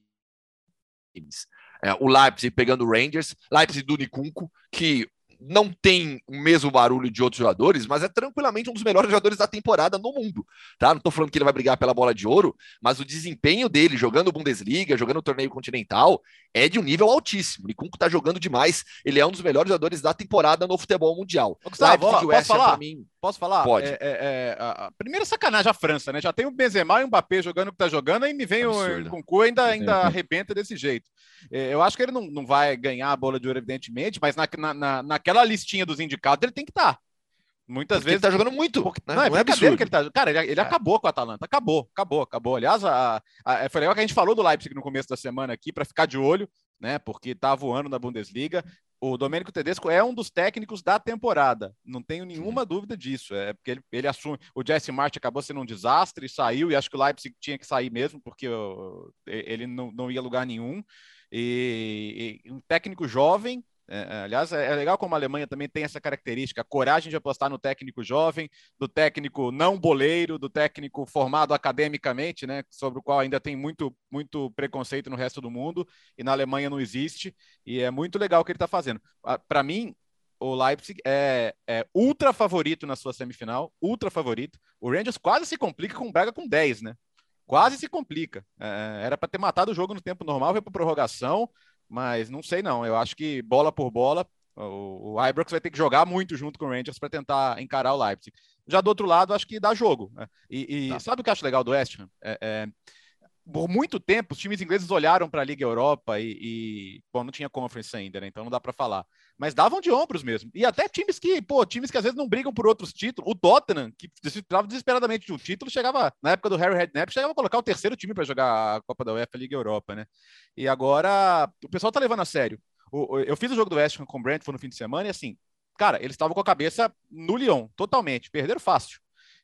É, o Leipzig pegando o Rangers, Leipzig do Nikunko, que não tem o mesmo barulho de outros jogadores, mas é tranquilamente um dos melhores jogadores da temporada no mundo, tá? Não tô falando que ele vai brigar pela bola de ouro, mas o desempenho dele jogando Bundesliga, jogando o torneio continental, é de um nível altíssimo. O Nikunko tá jogando demais, ele é um dos melhores jogadores da temporada no futebol mundial. Gustavo, ó, posso falar? Mim, posso falar? Pode. É, é, é, a, primeira sacanagem a França, né? Já tem o Benzema e o Mbappé jogando o que tá jogando, e me vem Absurdo. o Nikunko ainda, ainda arrebenta desse jeito. É, eu acho que ele não, não vai ganhar a bola de ouro, evidentemente, mas na, na, naquela listinha dos indicados ele tem que estar. Tá. Muitas porque vezes. Ele tá jogando muito. Porque, não, não, é, é que ele tá. Cara, ele, ele é. acabou com a Atalanta. Acabou, acabou, acabou. Aliás, a, a, foi legal que a gente falou do Leipzig no começo da semana aqui, para ficar de olho, né? Porque tá voando na Bundesliga. O Domênico Tedesco é um dos técnicos da temporada. Não tenho nenhuma dúvida disso. É porque ele, ele, assume. O Jesse Martin acabou sendo um desastre, saiu, e acho que o Leipzig tinha que sair mesmo, porque ele não, não ia lugar nenhum. E, e um técnico jovem, é, é, aliás, é, é, legal como a Alemanha também tem essa característica, a coragem de apostar no técnico jovem, do técnico não boleiro, do técnico formado academicamente, né, sobre o qual ainda tem muito, muito preconceito no resto do mundo, e na Alemanha não existe, e é muito legal o que ele está fazendo. Para mim, o Leipzig é, é, ultra favorito na sua semifinal, ultra favorito. O Rangers quase se complica com o Braga com 10, né? quase se complica. É, era para ter matado o jogo no tempo normal, foi para prorrogação, mas não sei não. Eu acho que bola por bola, o, o Ibrox vai ter que jogar muito junto com o Rangers para tentar encarar o Leipzig. Já do outro lado, acho que dá jogo. Né? E, e tá. sabe o que eu acho legal do West Ham? É, é, por muito tempo, os times ingleses olharam para a Liga Europa e, e, bom, não tinha conference ainda, né? Então não dá para falar. Mas davam de ombros mesmo. E até times que, pô, times que às vezes não brigam por outros títulos. O Tottenham, que precisava desesperadamente de um título, chegava, na época do Harry Redknapp, chegava a colocar o terceiro time para jogar a Copa da UEFA Liga Europa, né? E agora o pessoal tá levando a sério. Eu fiz o jogo do West Ham com o Brentford no fim de semana e assim, cara, eles estavam com a cabeça no Lyon, totalmente. Perderam fácil.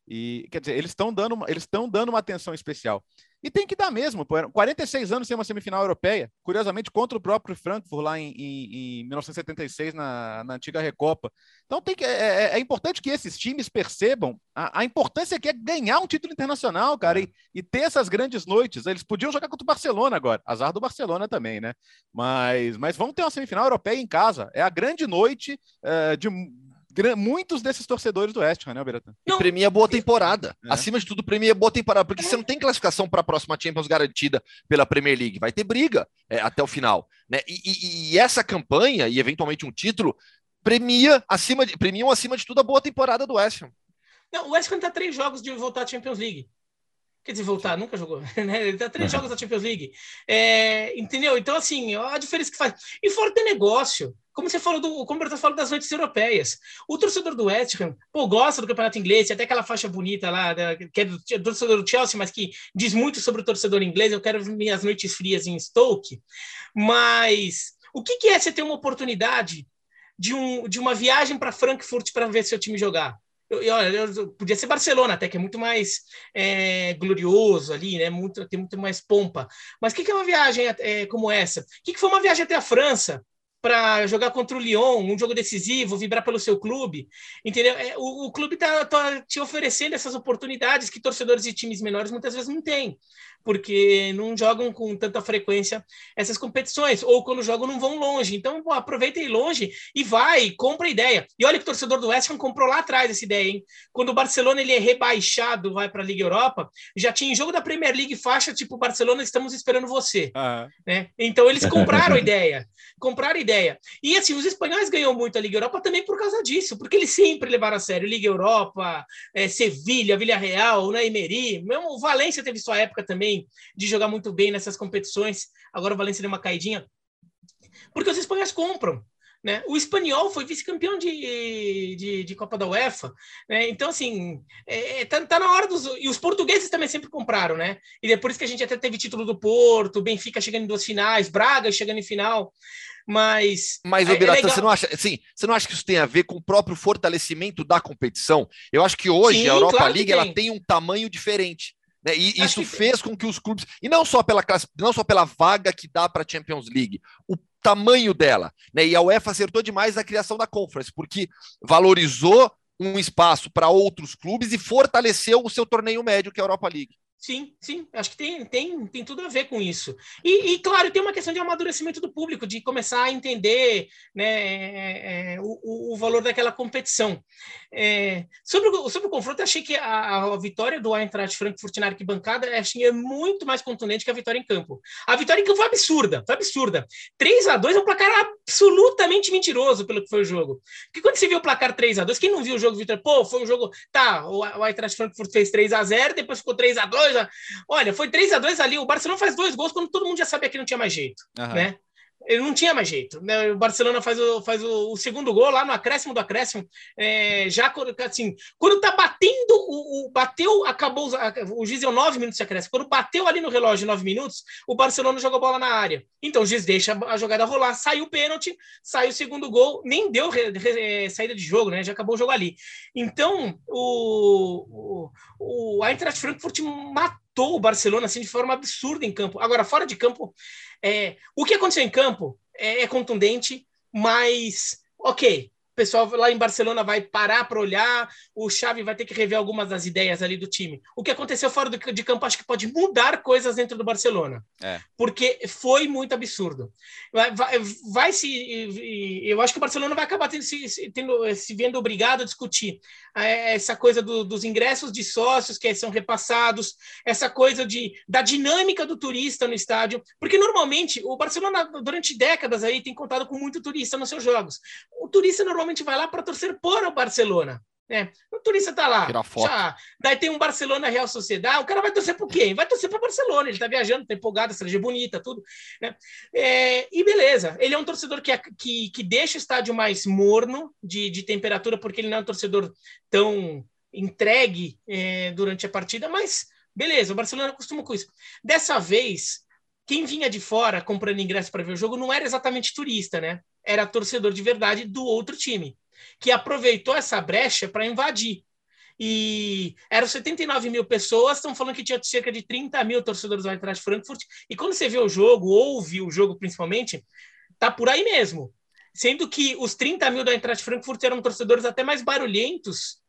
E quer dizer, eles estão dando, eles estão dando uma atenção especial. E tem que dar mesmo, 46 anos sem uma semifinal europeia, curiosamente contra o próprio Frankfurt lá em, em, em 1976 na, na, antiga Recopa. Então tem que, é, é, é importante que esses times percebam a, a, importância que é ganhar um título internacional, cara, é. e, e, ter essas grandes noites. Eles podiam jogar contra o Barcelona agora, azar do Barcelona também, né? Mas, mas vão ter uma semifinal europeia em casa. É a grande noite uh, de muitos desses torcedores do West Ham, né? E premia boa temporada. É. Acima de tudo, premia boa temporada, porque você não tem classificação para a próxima Champions garantida pela Premier League. Vai ter briga é, até o final. Né? E, e, e, essa campanha, e eventualmente um título, premia acima de, premiam acima de tudo a boa temporada do West Ham. Não, o West Ham está três jogos de voltar à Champions League. Quer dizer, voltar, nunca jogou. [laughs] Né? Ele tá três [laughs] jogos da Champions League. É, entendeu? Então, assim, a diferença que faz. E fora do negócio, como você falou do, como você falou das noites europeias. O torcedor do West Ham, pô, gosta do campeonato inglês, até aquela faixa bonita lá, da, que é do, do, torcedor do Chelsea, mas que diz muito sobre o torcedor inglês. Eu quero minhas noites frias em Stoke. Mas o que, que é você ter uma oportunidade de, um, de uma viagem para Frankfurt para ver seu time jogar? Eu, podia ser Barcelona até, que é muito mais é, glorioso ali, né? Muito, tem muito mais pompa. Mas o que, que é uma viagem é, como essa? O que, que foi uma viagem até a França? Para jogar contra o Lyon, um jogo decisivo, vibrar pelo seu clube, entendeu? É, o, o clube está tá te oferecendo essas oportunidades que torcedores de times menores muitas vezes não têm porque não jogam com tanta frequência essas competições, ou quando jogam não vão longe. Então, pô, aproveita e ir longe e vai, compra ideia. E olha que o torcedor do West Ham comprou lá atrás essa ideia, hein? Quando o Barcelona ele é rebaixado, vai para a Liga Europa, já tinha jogo da Premier League faixa tipo Barcelona, estamos esperando você. Uhum. Né? Então eles [laughs] compraram a ideia, compraram a ideia. E assim, os espanhóis ganham muito a Liga Europa também por causa disso, porque eles sempre levaram a sério Liga Europa, é, Sevilha, Villarreal, né, Emery, mesmo o Valência teve sua época também de jogar muito bem nessas competições. Agora o Valência deu uma caidinha. Porque os espanhóis compram. Né? O espanhol foi vice-campeão de, de, de, Copa da UEFA, né? então assim é, é, tá, tá, na hora dos e os portugueses também sempre compraram, né? E é por isso que a gente até teve título do Porto, Benfica chegando em duas finais, Braga chegando em final, mas mas é, é você não acha assim você não acha que isso tem a ver com o próprio fortalecimento da competição? Eu acho que hoje Sim, a Europa claro League tem. ela tem um tamanho diferente. Né? E Acho isso que... fez com que os clubes, e não só pela classe, não só pela vaga que dá para a Champions League, o tamanho dela, né? E a UEFA acertou demais na criação da Conference, porque valorizou um espaço para outros clubes e fortaleceu o seu torneio médio, que é a Europa League. Sim, sim, acho que tem, tem, tem tudo a ver com isso. E, e, claro, tem uma questão de amadurecimento do público, de começar a entender né, é, é, o, o, valor daquela competição. É, sobre, o, sobre o confronto, achei que a, a vitória do Eintracht Frankfurt na arquibancada achei, é muito mais contundente que a vitória em campo. A vitória em campo foi absurda, foi absurda. 3 a 2 é um placar absolutamente mentiroso pelo que foi o jogo. Porque quando você viu o placar 3 a 2 quem não viu o jogo, Vitor, pô, foi um jogo. Tá, o, o Eintracht Frankfurt fez 3 a 0 depois ficou 3 a 2 Olha, foi 3 a 2 ali. O Barcelona faz dois gols quando todo mundo já sabia que não tinha mais jeito, uhum. né? Ele não tinha mais jeito. Né? O Barcelona faz, o, faz o, o, segundo gol lá no acréscimo do acréscimo. É, já assim, quando tá batendo, o, o bateu, acabou. O Giz deu nove minutos de acréscimo. Quando bateu ali no relógio nove minutos, o Barcelona jogou bola na área. Então o Giz deixa a jogada rolar, saiu o pênalti, saiu o segundo gol, nem deu re, re, saída de jogo, né? Já acabou o jogo ali. Então o, o, o Eintracht Frankfurt matou o Barcelona assim de forma absurda em campo. Agora, fora de campo, é, o que aconteceu em campo é, é contundente, mas ok, o pessoal lá em Barcelona vai parar para olhar, o Xavi vai ter que rever algumas das ideias ali do time. O que aconteceu fora do, de campo acho que pode mudar coisas dentro do Barcelona, é. porque foi muito absurdo. Vai, vai, vai, se, eu acho que o Barcelona vai acabar tendo, se, tendo, se vendo obrigado a discutir é, essa coisa do, dos ingressos de sócios que são repassados, essa coisa de, da dinâmica do turista no estádio, porque normalmente o Barcelona durante décadas aí tem contado com muito turista nos seus jogos. O turista normalmente normalmente vai lá para torcer por o Barcelona. Né? O turista está lá. Já, daí tem um Barcelona Real Sociedade, o cara vai torcer por quem? Vai torcer para o Barcelona, ele está viajando, está empolgado, a cidade é bonita, tudo. Né? É, e beleza, ele é um torcedor que, que, que deixa o estádio mais morno de, de temperatura, porque ele não é um torcedor tão entregue é, durante a partida, mas beleza, o Barcelona acostuma com isso. Dessa vez, quem vinha de fora comprando ingresso para ver o jogo não era exatamente turista, né? Era torcedor de verdade do outro time, que aproveitou essa brecha para invadir. E eram 79 mil pessoas, estão falando que tinha cerca de 30 mil torcedores do Eintracht Frankfurt. E quando você vê o jogo, ouve o jogo principalmente, tá por aí mesmo. Sendo que os 30 mil do Eintracht Frankfurt eram torcedores até mais barulhentos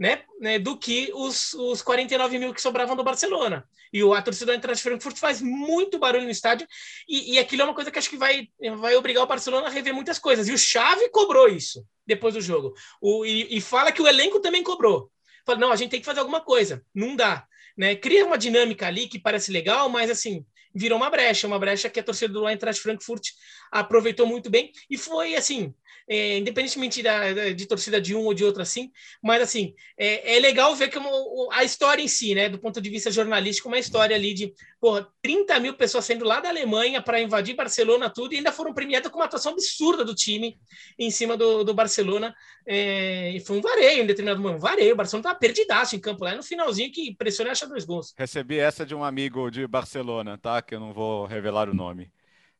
né, né, do que os, os 49 mil que sobravam do Barcelona. E o, a torcida do Eintracht Frankfurt faz muito barulho no estádio, e, e aquilo é uma coisa que acho que vai, vai obrigar o Barcelona a rever muitas coisas. E o Xavi cobrou isso depois do jogo. O, e, e fala que o elenco também cobrou. Fala, não, a gente tem que fazer alguma coisa. Não dá. Né? Cria uma dinâmica ali que parece legal, mas assim, virou uma brecha, uma brecha que a torcida do Eintracht Frankfurt aproveitou muito bem. E foi assim, é, independentemente da, de torcida de um ou de outro assim, mas assim, é, é legal ver como a história em si, né, do ponto de vista jornalístico, uma história ali de porra, 30 mil pessoas saindo lá da Alemanha para invadir Barcelona, tudo, e ainda foram premiadas com uma atuação absurda do time em cima do, do Barcelona. É, e foi um vareio em determinado momento, um vareio. O Barcelona estava perdidaço em campo lá, no finalzinho que pressiona e acha dois gols. Recebi essa de um amigo de Barcelona, tá? Que eu não vou revelar o nome.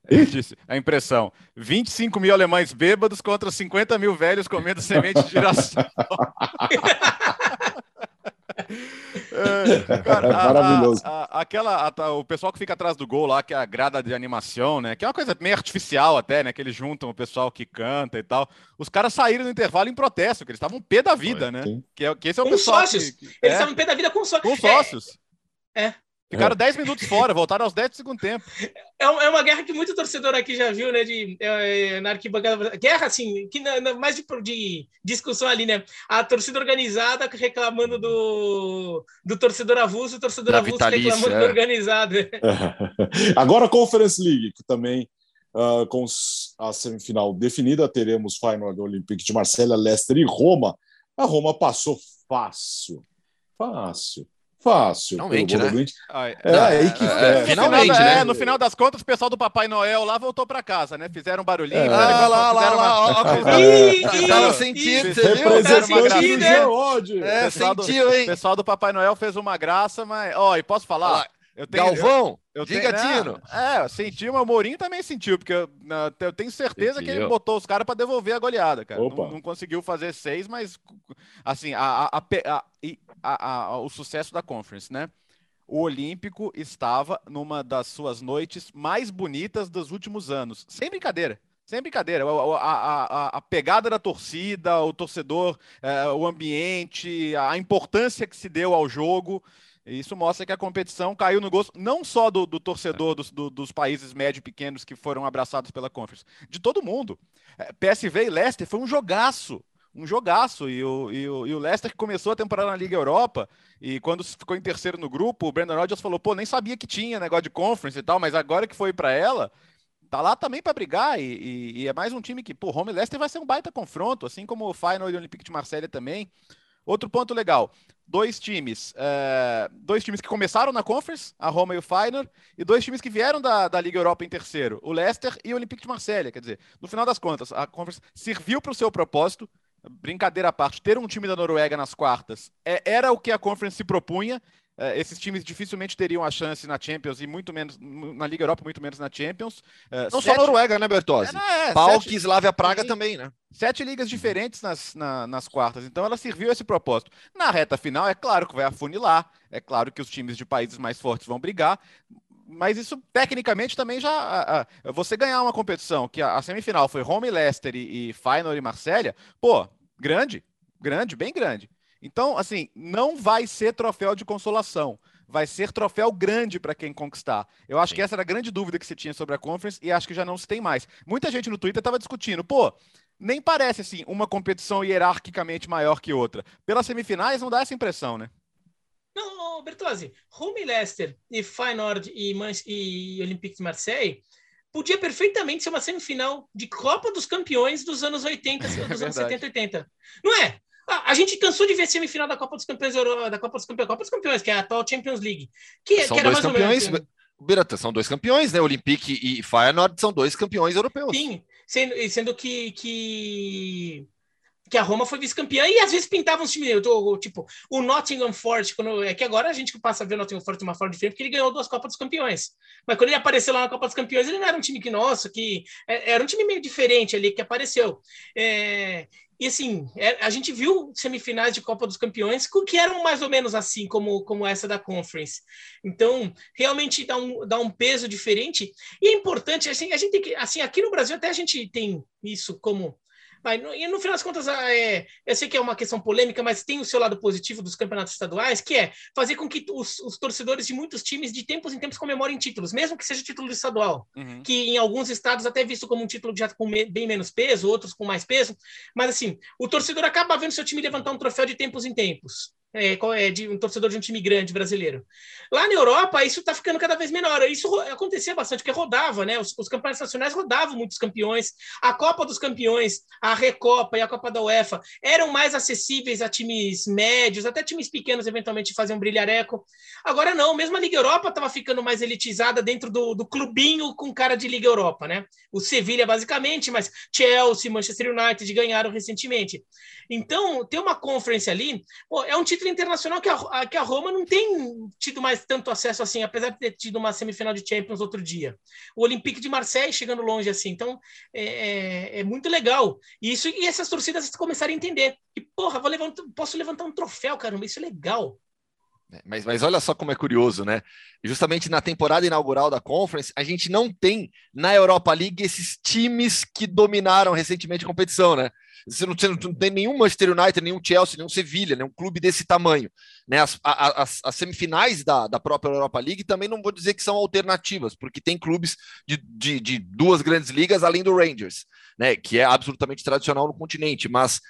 Ele disse, a impressão: 25 mil alemães bêbados contra 50 mil velhos comendo semente de girassol. É, cara, a, Maravilhoso. A, a, aquela, o pessoal que fica atrás do gol lá, que é a grada de animação, né? Que é uma coisa meio artificial até, né? Que eles juntam o pessoal que canta e tal. Os caras saíram no intervalo em protesto, que eles estavam pé da vida, Foi, né? Que, é, que esse é o com pessoal. Sócios. Que, que, eles é. estavam é, pé da vida com sócios. Com sócios. É. é. Ficaram 10 é. minutos fora, voltaram aos 10 do segundo tempo. É, é uma guerra que muito torcedor aqui já viu, né? De, é, na arquibancada. Guerra, assim, que na, mais de, de, discussão ali, né? A torcida organizada reclamando do, do torcedor avulso, o torcedor avulso reclamando é. do organizado. [laughs] Agora a Conference League, que também. Uh, com a semifinal definida, teremos final do Olympique de Marselha, Leicester e Roma. A Roma passou fácil, fácil Fácil. Finalmente, né? É, é, aí que é, é, finalmente, né? É, no final das contas, o pessoal do Papai Noel lá voltou para casa, né? Fizeram um barulhinho. É. Ah, lá, lá, lá, lá. Tava sentindo, você viu? Representante É, sentiu, hein? O pessoal do Papai Noel fez uma graça, mas... Ó, e posso falar? Eu tenho, Galvão, eu, eu diga, tenho, Tino. É, senti, mas o Mourinho também sentiu, porque eu, eu tenho certeza sentiu. que ele botou os caras para devolver a goleada, cara. Não, não, conseguiu fazer seis, mas assim, a, a, a, o sucesso da Conference, né? O Olímpico estava numa das suas noites mais bonitas dos últimos anos. Sem brincadeira. Sem brincadeira, a, a, a, pegada da torcida, o torcedor, é, o ambiente, a importância que se deu ao jogo. Isso mostra que a competição caiu no gosto não só do, do torcedor dos, do, dos países médio e pequenos que foram abraçados pela Conference, de todo mundo. É, PSV e Leicester foi um jogaço. Um jogaço. E o, e, o, e o Leicester que começou a temporada na Liga Europa e quando ficou em terceiro no grupo, o Brandon Rodgers falou: pô, nem sabia que tinha negócio de Conference e tal, mas agora que foi para ela, tá lá também para brigar. E, e, e, é mais um time que, pô, Home Leicester vai ser um baita confronto, assim como o Final e o Olympique de Marselha também. Outro ponto legal: dois times, é, dois times que começaram na Conference, a Roma e o Feyenoord, e dois times que vieram da, da Liga Europa em terceiro, o Leicester e o Olympique de Marselha. Quer dizer, no final das contas, a Conference serviu para o seu propósito. Brincadeira à parte, ter um time da Noruega nas quartas é, era o que a Conference se propunha esses times dificilmente teriam a chance na Champions e muito menos na Liga Europa, muito menos na Champions. É, Não sete... só Noruega, né, Bertozzi? É, é, sete... Slavia Praga também, né? Sete ligas diferentes nas, na, nas quartas, então ela serviu a esse propósito. Na reta final, é claro que vai afunilar, é claro que os times de países mais fortes vão brigar, mas isso tecnicamente também já. A, a, você ganhar uma competição que a, a semifinal foi Rome, Leicester e, e e Marsella, pô, grande, grande, bem grande. Então, assim, não vai ser troféu de consolação. Vai ser troféu grande para quem conquistar. Eu acho Sim. que essa era a grande dúvida que se tinha sobre a Conference e acho que já não se tem mais. Muita gente no Twitter estava discutindo, pô, nem parece assim uma competição hierarquicamente maior que outra. Pelas semifinais não dá essa impressão, né? Não, Bertozzi, Rome Leicester e Feyenoord e, Man e Olympique de Marseille podia perfeitamente ser uma semifinal de Copa dos Campeões dos anos 80, [laughs] dos é anos 70 80. Não é? A, gente cansou de ver semifinal da Copa dos Campeões da Copa dos Campeões, Copa dos Campeões, que é a atual Champions League. Que, são que dois campeões. Menos... Birata, são dois campeões, né? Olympique e Feyenoord são dois campeões europeus. Sim, sendo, sendo que, que que a Roma foi vice-campeã e às vezes pintavam os times, tipo, o Nottingham Forest, quando, é que agora a gente passa a ver o Nottingham Forest de uma forma diferente, porque ele ganhou duas Copas dos Campeões. Mas quando ele apareceu lá na Copa dos Campeões, ele não era um time que, nossa, que é, era um time meio diferente ali que apareceu. É, e assim, é, a gente viu semifinais de Copa dos Campeões que eram mais ou menos assim como, como essa da Conference. Então, realmente dá um, dá um peso diferente. E é importante, assim, a gente tem que, assim, aqui no Brasil até a gente tem isso como Vai, no, e no final das contas, ah, é, eu sei que é uma questão polêmica, mas tem o seu lado positivo dos campeonatos estaduais, que é fazer com que os, os torcedores de muitos times, de tempos em tempos, comemorem títulos, mesmo que seja título estadual, uhum. que em alguns estados até é visto como um título já com bem menos peso, outros com mais peso, mas assim, o torcedor acaba vendo seu time levantar um troféu de tempos em tempos é, é, de um torcedor de um time grande brasileiro. Lá na Europa, isso está ficando cada vez menor. Isso acontecia bastante, porque rodava, né? Os, os, campeonatos nacionais rodavam muitos campeões. A Copa dos Campeões, a Recopa e a Copa da UEFA eram mais acessíveis a times médios, até times pequenos eventualmente faziam um brilhareco. Agora não, mesmo a Liga Europa estava ficando mais elitizada dentro do, do clubinho com cara de Liga Europa, né? O Sevilha, basicamente, mas Chelsea, Manchester United ganharam recentemente. Então, ter uma conferência ali, pô, é um título internacional que a, que a Roma não tem tido mais tanto acesso assim, apesar de ter tido uma semifinal de Champions outro dia. O Olympique de Marseille chegando longe assim. Então, é, é, é muito legal. E, isso, e essas torcidas começarem a entender que, porra, vou levantar, posso levantar um troféu, caramba, isso é legal. É, mas, mas olha só como é curioso, né? Justamente na temporada inaugural da Conference, a gente não tem na Europa League esses times que dominaram recentemente a competição, né? Você não, você não tem nenhum Manchester United, nenhum Chelsea, nenhum Sevilha, nenhum clube desse tamanho. Né? As, as, as semifinais da, da própria Europa League também não vou dizer que são alternativas, porque tem clubes de, de, de duas grandes ligas além do Rangers, né? que é absolutamente tradicional no continente, mas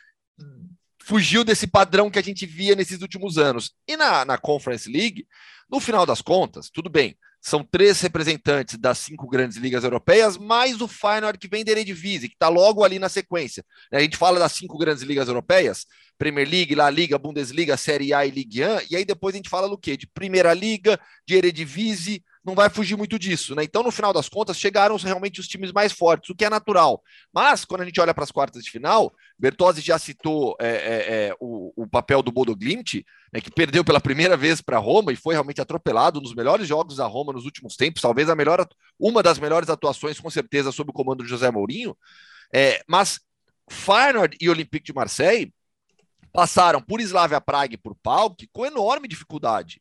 fugiu desse padrão que a gente via nesses últimos anos. E na, na Conference League, no final das contas, tudo bem, são três representantes das cinco grandes ligas europeias, mais o Feyenoord que vem da Eredivisie, que está logo ali na sequência. A gente fala das cinco grandes ligas europeias, Premier League, La Liga, Bundesliga, Série A e Ligue 1, e aí depois a gente fala do quê? De Primeira Liga, de Eredivisie, não vai fugir muito disso, né? Então, no final das contas, chegaram realmente os times mais fortes, o que é natural. Mas, quando a gente olha para as quartas de final, Bertozzi já citou é, é, é, o, o, papel do Bodo Glimt, né, que perdeu pela primeira vez para Roma e foi realmente atropelado, um melhores jogos da Roma nos últimos tempos, talvez a melhor, uma das melhores atuações, com certeza, sob o comando de José Mourinho. É, mas Feyenoord e Olympique de Marseille passaram por Slavia Praga e por Pauk com enorme dificuldade.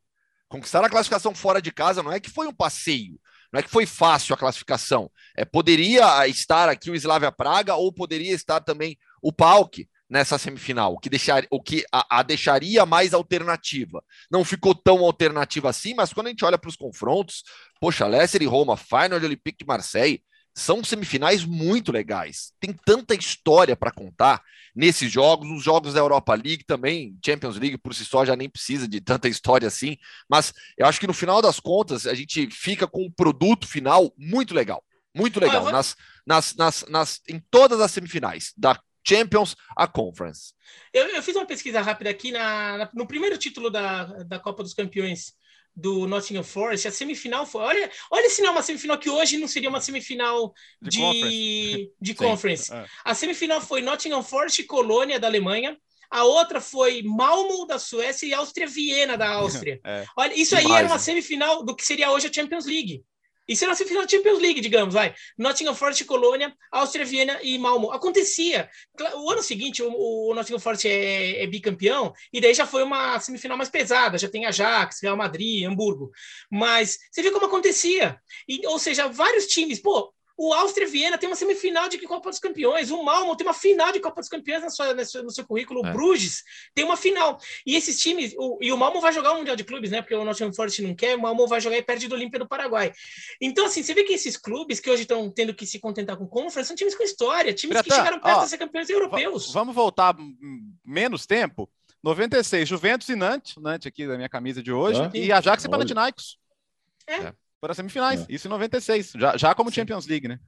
Conquistar a classificação fora de casa não é que foi um passeio, não é que foi fácil a classificação. É, poderia estar aqui o Slavia Praga ou poderia estar também o Pauk nessa semifinal, o que, deixar, o que a, a, deixaria mais alternativa. Não ficou tão alternativa assim, mas quando a gente olha para os confrontos, poxa, Leicester e Roma, Final de Olympique de Marseille, são semifinais muito legais. Tem tanta história para contar nesses jogos, os jogos da Europa League também, Champions League por si só já nem precisa de tanta história assim, mas eu acho que no final das contas a gente fica com um produto final muito legal, muito legal, vou... nas, nas, nas, nas, em todas as semifinais, da Champions a Conference. Eu, eu fiz uma pesquisa rápida aqui na, na, no primeiro título da, da Copa dos Campeões do Nottingham Forest, a semifinal foi. Olha, olha se não é uma semifinal que hoje não seria uma semifinal de, de conference. [laughs] De conference. É. A semifinal foi Nottingham Forest e Colônia da Alemanha. A outra foi Malmo da Suécia e Áustria Viena da [laughs] Áustria. É. Olha, isso aí era uma semifinal do que seria hoje a Champions League. Isso era a semifinal da Champions League, digamos, vai. Nottingham Forest, Colônia, Áustria, Viena e Malmo. Acontecia. O ano seguinte, o, o Nottingham Forest é, é, bicampeão, e daí já foi uma semifinal mais pesada. Já tem Ajax, Real Madrid, Hamburgo. Mas você vê como acontecia. E, ou seja, vários times. Pô, o Áustria Viena tem uma semifinal de Copa dos Campeões. O Malmo tem uma final de Copa dos Campeões na sua, no seu currículo. É. O Bruges tem uma final. E esses times... O, e o Malmo vai jogar o Mundial de Clubes, né? Porque o Nottingham Forest não quer. O Malmo vai jogar e perde do Olímpia do Paraguai. Então, assim, você vê que esses clubes que hoje estão tendo que se contentar com Conference são times com história. Times Pirata, que chegaram perto ó, de ser campeões europeus. Vamos voltar menos tempo. 96, Juventus e Nantes. Nantes aqui da minha camisa de hoje. É. E Ajax e Panathinaikos. É. é para semifinais. É. Isso em 96, já, já como Sim. Champions League, né?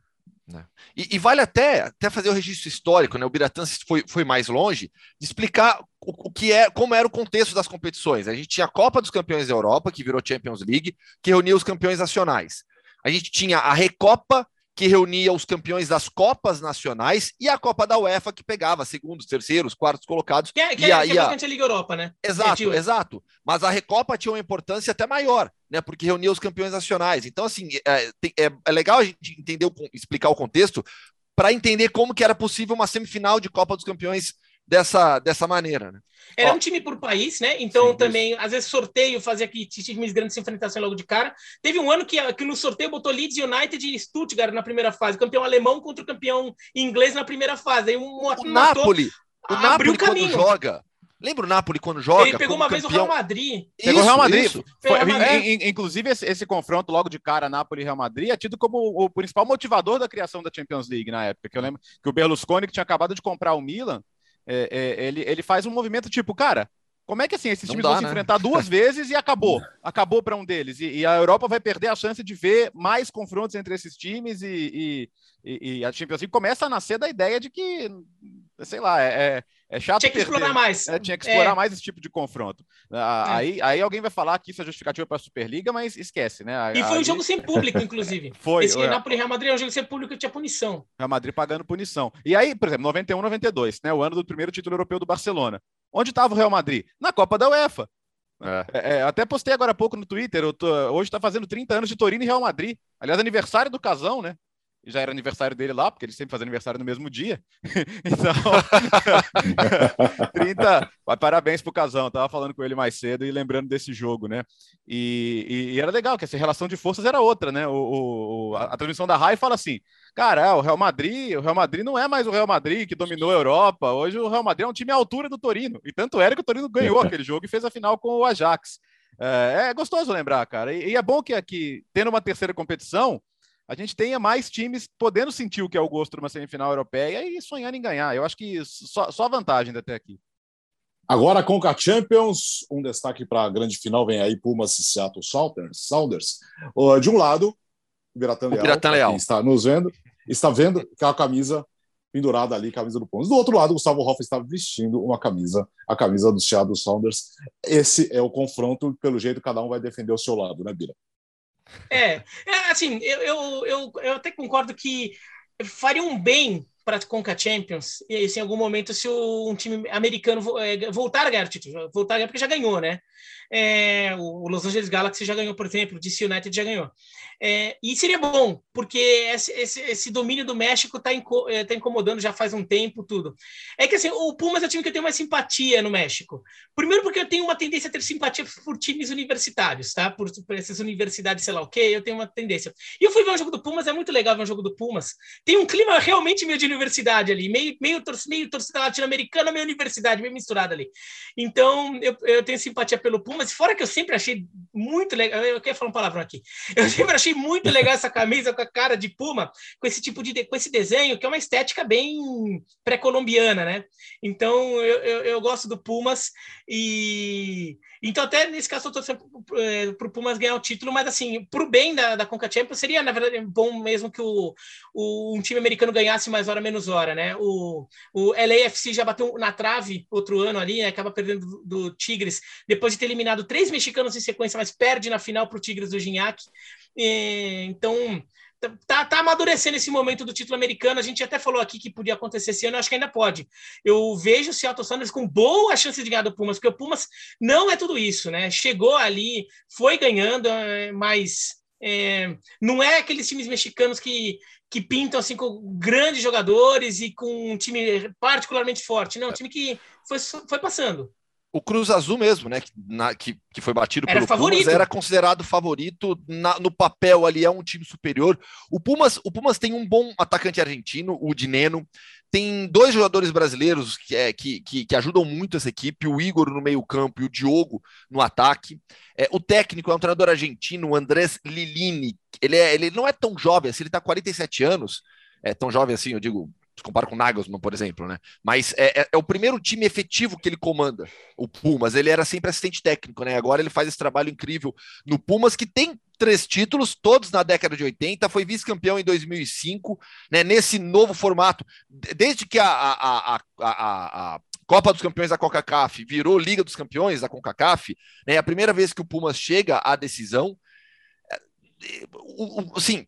É. E, e, vale até, até fazer o registro histórico, né? O Biratã foi, foi mais longe de explicar o, o, que é, como era o contexto das competições. A gente tinha a Copa dos Campeões da Europa, que virou Champions League, que reunia os campeões nacionais. A gente tinha a Recopa, que reunia os campeões das Copas Nacionais e a Copa da UEFA, que pegava segundos, terceiros, quartos colocados. Que é, que e é, a, que é a... a Liga Europa, né? Exato, é, exato. Mas a Recopa tinha uma importância até maior, né? Porque reunia os campeões nacionais. Então, assim, é, é, é legal a gente entender, explicar o contexto para entender como que era possível uma semifinal de Copa dos Campeões dessa, dessa maneira. Né? Era Ó, um time por país, né? Então sim, também, isso. às vezes, sorteio fazia que times grandes se enfrentassem logo de cara. Teve um ano que, que no sorteio botou Leeds United e Stuttgart na primeira fase, campeão alemão contra o campeão inglês na primeira fase. Aí um, um o Napoli, o Napoli quando joga. Lembra o Napoli quando joga? Ele pegou uma campeão... vez o Real Madrid. Pegou o Real Madrid. Isso. Foi, inclusive, esse, esse, confronto logo de cara, Napoli e Real Madrid, é tido como o principal motivador da criação da Champions League na época. Que eu lembro que o Berlusconi, que tinha acabado de comprar o Milan, é, é, ele, ele faz um movimento tipo, cara, como é que assim, esses times dá, vão se né? enfrentar duas [laughs] vezes e acabou? Acabou para um deles. E, e, a Europa vai perder a chance de ver mais confrontos entre esses times e, e, e a Champions League começa a nascer da ideia de que, sei lá, é, é é chato tinha que perder. explorar mais. É, tinha que explorar é. mais esse tipo de confronto. Ah, é. Aí, aí alguém vai falar que isso é justificativo para a Superliga, mas esquece, né? E foi um jogo sem público, inclusive. [laughs] foi. Esse é. Napoli Real Madrid é um jogo sem público que tinha punição. Real Madrid pagando punição. E aí, por exemplo, 91, 92, né? O ano do primeiro título europeu do Barcelona. Onde estava o Real Madrid? Na Copa da UEFA. É. É, é até postei agora há pouco no Twitter. Tô, hoje está fazendo 30 anos de Torino e Real Madrid. Aliás, aniversário do casão, né? Já era aniversário dele lá, porque ele sempre faz aniversário no mesmo dia. [laughs] então, [laughs] 30, parabéns pro casão. Tava falando com ele mais cedo e lembrando desse jogo, né? E, e, e era legal que essa relação de forças era outra, né? O, o a, a, transmissão da RAI fala assim: cara, é, o Real Madrid, o Real Madrid não é mais o Real Madrid que dominou a Europa. Hoje o Real Madrid é um time à altura do Torino. E tanto era que o Torino ganhou aquele jogo e fez a final com o Ajax. É, é gostoso lembrar, cara. E, e é bom que aqui, tendo uma terceira competição, a gente tenha mais times podendo sentir o que é o gosto de uma semifinal europeia e sonhando em ganhar. Eu acho que só, só vantagem até aqui. Agora, Conca Champions, um destaque para a grande final vem aí Pumas e Seattle Sounders. De um lado, o Biratan Leal, Leal. está nos vendo, está vendo que é a camisa pendurada ali, camisa do Pumas. Do outro lado, o Gustavo Hoff está vestindo uma camisa, a camisa do Seattle Sounders. Esse é o confronto, pelo jeito cada um vai defender o seu lado, né, Bira? É, é assim, eu, eu, eu, eu até concordo que faria um bem para a Conca Champions, e se em algum momento se o, um time americano é, voltar a ganhar o título, voltar a ganhar porque já ganhou, né? É, o Los Angeles Galaxy já ganhou, por exemplo, o DC United já ganhou. É, e seria bom, porque esse, esse, esse domínio do México está inco é, tá incomodando já faz um tempo tudo. É que assim, o Pumas é o time que eu tenho mais simpatia no México. Primeiro porque eu tenho uma tendência a ter simpatia por times universitários, tá? Por, por essas universidades, sei lá o quê, eu tenho uma tendência. E eu fui ver um jogo do Pumas, é muito legal ver um jogo do Pumas. Tem um clima realmente meio de ali, meio, meio, tor meio torcida latino-americana, meio universidade, meio misturada ali. Então, eu, eu tenho simpatia pelo Pumas mas fora que eu sempre achei muito legal, eu quero falar um palavrão aqui, eu sempre achei muito legal essa camisa com a cara de puma, com esse tipo de, com esse desenho, que é uma estética bem pré-colombiana, né? Então, eu, eu, eu, gosto do Pumas e... Então, até nesse caso, eu estou para o Pumas ganhar o título, mas assim, para o bem da, da Conca Champions, seria, na verdade, bom mesmo que o, o, um time americano ganhasse mais hora, menos hora, né? O, o LAFC já bateu na trave outro ano ali, né? acaba perdendo do, do Tigres, depois de ter eliminado três mexicanos em sequência, mas perde na final para o Tigres do Gignac. Então, tá, tá amadurecendo esse momento do título americano. A gente até falou aqui que podia acontecer esse ano, eu acho que ainda pode. Eu vejo o Seattle Sanders com boa chance de ganhar do Pumas, porque o Pumas não é tudo isso, né? Chegou ali, foi ganhando, é, mas é, não é aqueles times mexicanos que, que pintam assim com grandes jogadores e com um time particularmente forte. Não, um time que foi, foi passando o Cruz Azul mesmo, né, que, na, que, que foi batido era pelo favorito. Pumas, era considerado favorito na, no papel ali, é um time superior. O Pumas, o Pumas tem um bom atacante argentino, o Dineno, tem dois jogadores brasileiros que, é, que, que, que ajudam muito essa equipe, o Igor no meio campo e o Diogo no ataque. É, o técnico é um treinador argentino, o Andrés Lilini, ele, é, ele não é tão jovem assim, ele está 47 anos, é tão jovem assim, eu digo, se compara com o Nagelsmann, por exemplo, né? Mas é, é, é, o primeiro time efetivo que ele comanda, o Pumas. Ele era sempre assistente técnico, né? Agora ele faz esse trabalho incrível no Pumas, que tem três títulos, todos na década de 80, foi vice-campeão em 2005, né? Nesse novo formato, desde que a, a, a, a, a Copa dos Campeões da CONCACAF virou Liga dos Campeões da CONCACAF, né? É a primeira vez que o Pumas chega à decisão. É, assim,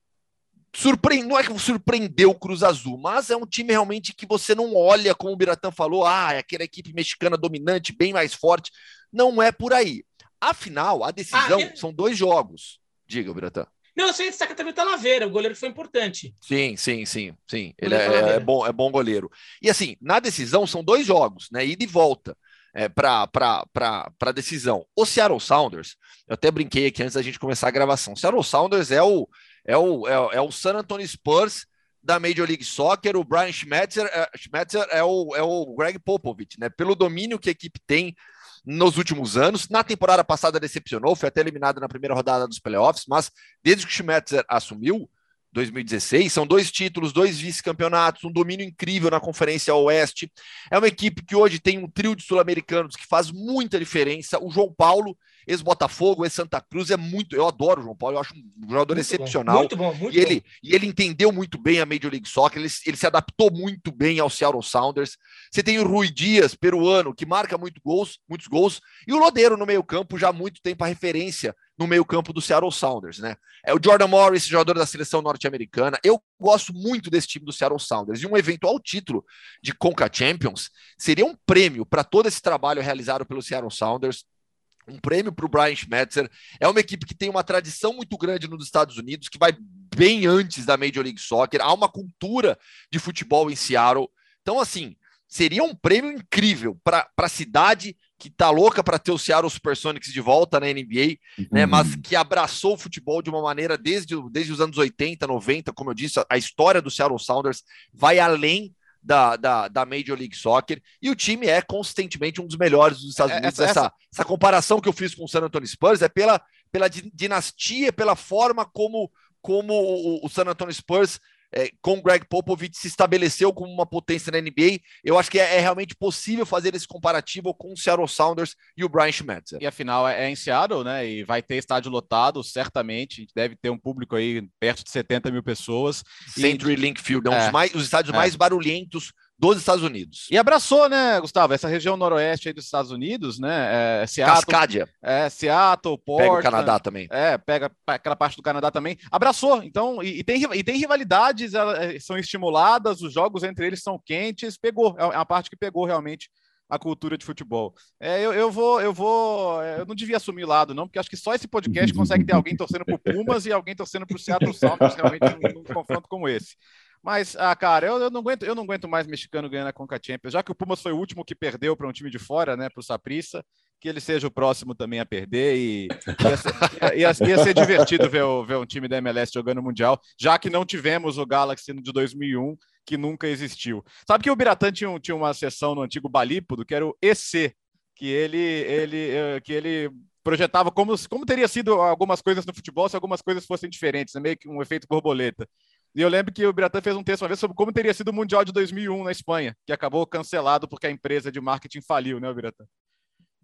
surpreende, não é que surpreendeu o Cruz Azul, mas é um time realmente que você não olha, como o Biratã falou, ah, é aquela equipe mexicana dominante, bem mais forte. Não é por aí. Afinal, a decisão ah, são dois jogos. Diga, Biratã. Não, eu sei destacar também o Talavera, o goleiro foi importante. Sim, sim, sim, sim. Ele é, é, bom, é bom goleiro. E assim, na decisão são dois jogos, né? Ida e volta. É, para a decisão. O Seattle Sounders, eu até brinquei aqui antes da gente começar a gravação. O Seattle Sounders é o, é o, é, é o San Antonio Spurs da Major League Soccer, o Brian Schmetzer, é, Schmetzer é, o, é o Greg Popovich, né? Pelo domínio que a equipe tem nos últimos anos. Na temporada passada decepcionou, foi até eliminado na primeira rodada dos playoffs, mas desde que Schmetzer assumiu, 2016, são dois títulos, dois vice-campeonatos, um domínio incrível na Conferência Oeste. É uma equipe que hoje tem um trio de sul-americanos que faz muita diferença. O João Paulo ex-Botafogo, ex-Santa Cruz, é muito. Eu adoro o João Paulo, eu acho um jogador muito excepcional. Bom, muito bom, muito e ele, bom. E ele entendeu muito bem a Major League Soccer, ele, ele se adaptou muito bem ao Seattle Sounders. Você tem o Rui Dias, peruano, que marca muito gols, muitos gols, e o Lodeiro no meio-campo, já há muito tempo a referência no meio-campo do Seattle Sounders, né? É o Jordan Morris, jogador da seleção norte-americana. Eu gosto muito desse time do Seattle Sounders. E um eventual título de Conca Champions seria um prêmio para todo esse trabalho realizado pelo Seattle Sounders um prêmio para o Brian Schmetzer. É uma equipe que tem uma tradição muito grande nos Estados Unidos, que vai bem antes da Major League Soccer. Há uma cultura de futebol em Seattle. Então, assim, seria um prêmio incrível para a cidade que tá louca para ter o Seattle Supersonics de volta na NBA, uhum. né? Mas que abraçou o futebol de uma maneira desde, desde os anos 80, 90, como eu disse, a, a história do Seattle Sounders vai além da, da, da, Major League Soccer e o time é consistentemente um dos melhores dos Estados é, Unidos. Essa, essa, essa comparação que eu fiz com o San Antonio Spurs é pela, pela dinastia, pela forma como, como o, o San Antonio Spurs é, com Greg Popovich se estabeleceu como uma potência na NBA. Eu acho que é, é realmente possível fazer esse comparativo com o Seattle Sounders e o Brian Schmetzer. E afinal é, é em Seattle, né? E vai ter estádio lotado, certamente. Deve ter um público aí perto de 70 mil pessoas. Century e... Link Field, é um dos, mais, os estádios é. mais barulhentos dos Estados Unidos. E abraçou, né, Gustavo, essa região noroeste aí dos Estados Unidos, né? É, Seattle, Cascadia. É, Seattle, Portland. Pega o Canadá também. É, pega aquela parte do Canadá também. Abraçou, então, e, e tem, e tem rivalidades, elas é, são estimuladas, os jogos entre eles são quentes, pegou, é a parte que pegou realmente a cultura de futebol. É, eu, eu vou, eu vou, é, eu não devia assumir lado, não, porque acho que só esse podcast consegue ter alguém torcendo pro Pumas e alguém torcendo pro Seattle Sounders realmente num, num confronto como esse. Mas, ah, cara, eu, eu, não aguento, eu não aguento mais mexicano ganhando a Conca Champions, já que o Pumas foi o último que perdeu para um time de fora, né, para o Saprissa, que ele seja o próximo também a perder e ia ser, [laughs] ia, ia ser divertido ver, ver um time da MLS jogando o Mundial, já que não tivemos o Galaxy de 2001, que nunca existiu. Sabe que o Biratã tinha, tinha uma sessão no antigo Balípodo, que era o EC, que ele, ele, eh, que ele projetava como, como teria sido algumas coisas no futebol se algumas coisas fossem diferentes, né? meio que um efeito borboleta. E eu lembro que o Biratã fez um texto uma vez sobre como teria sido o Mundial de 2001 na Espanha, que acabou cancelado porque a empresa de marketing faliu, né, Biratã?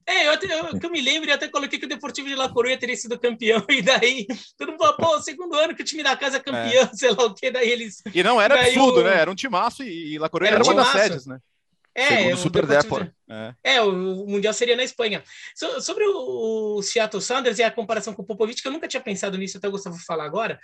É, eu, até, eu, que eu me lembro, eu até coloquei que o Deportivo de La Coruña teria sido campeão, [laughs] e daí todo mundo falou, pô, segundo ano que o time da casa é campeão, é. [laughs] sei lá o que, daí eles... E não era absurdo, o... né? Era um timaço e, e La Coruña era, era uma das sedes, né? É, o Super Depor. É. é, o Mundial seria na Espanha. So, sobre o, o, Seattle Sanders e a comparação com o Popovich, que eu nunca tinha pensado nisso, até o Gustavo falar agora,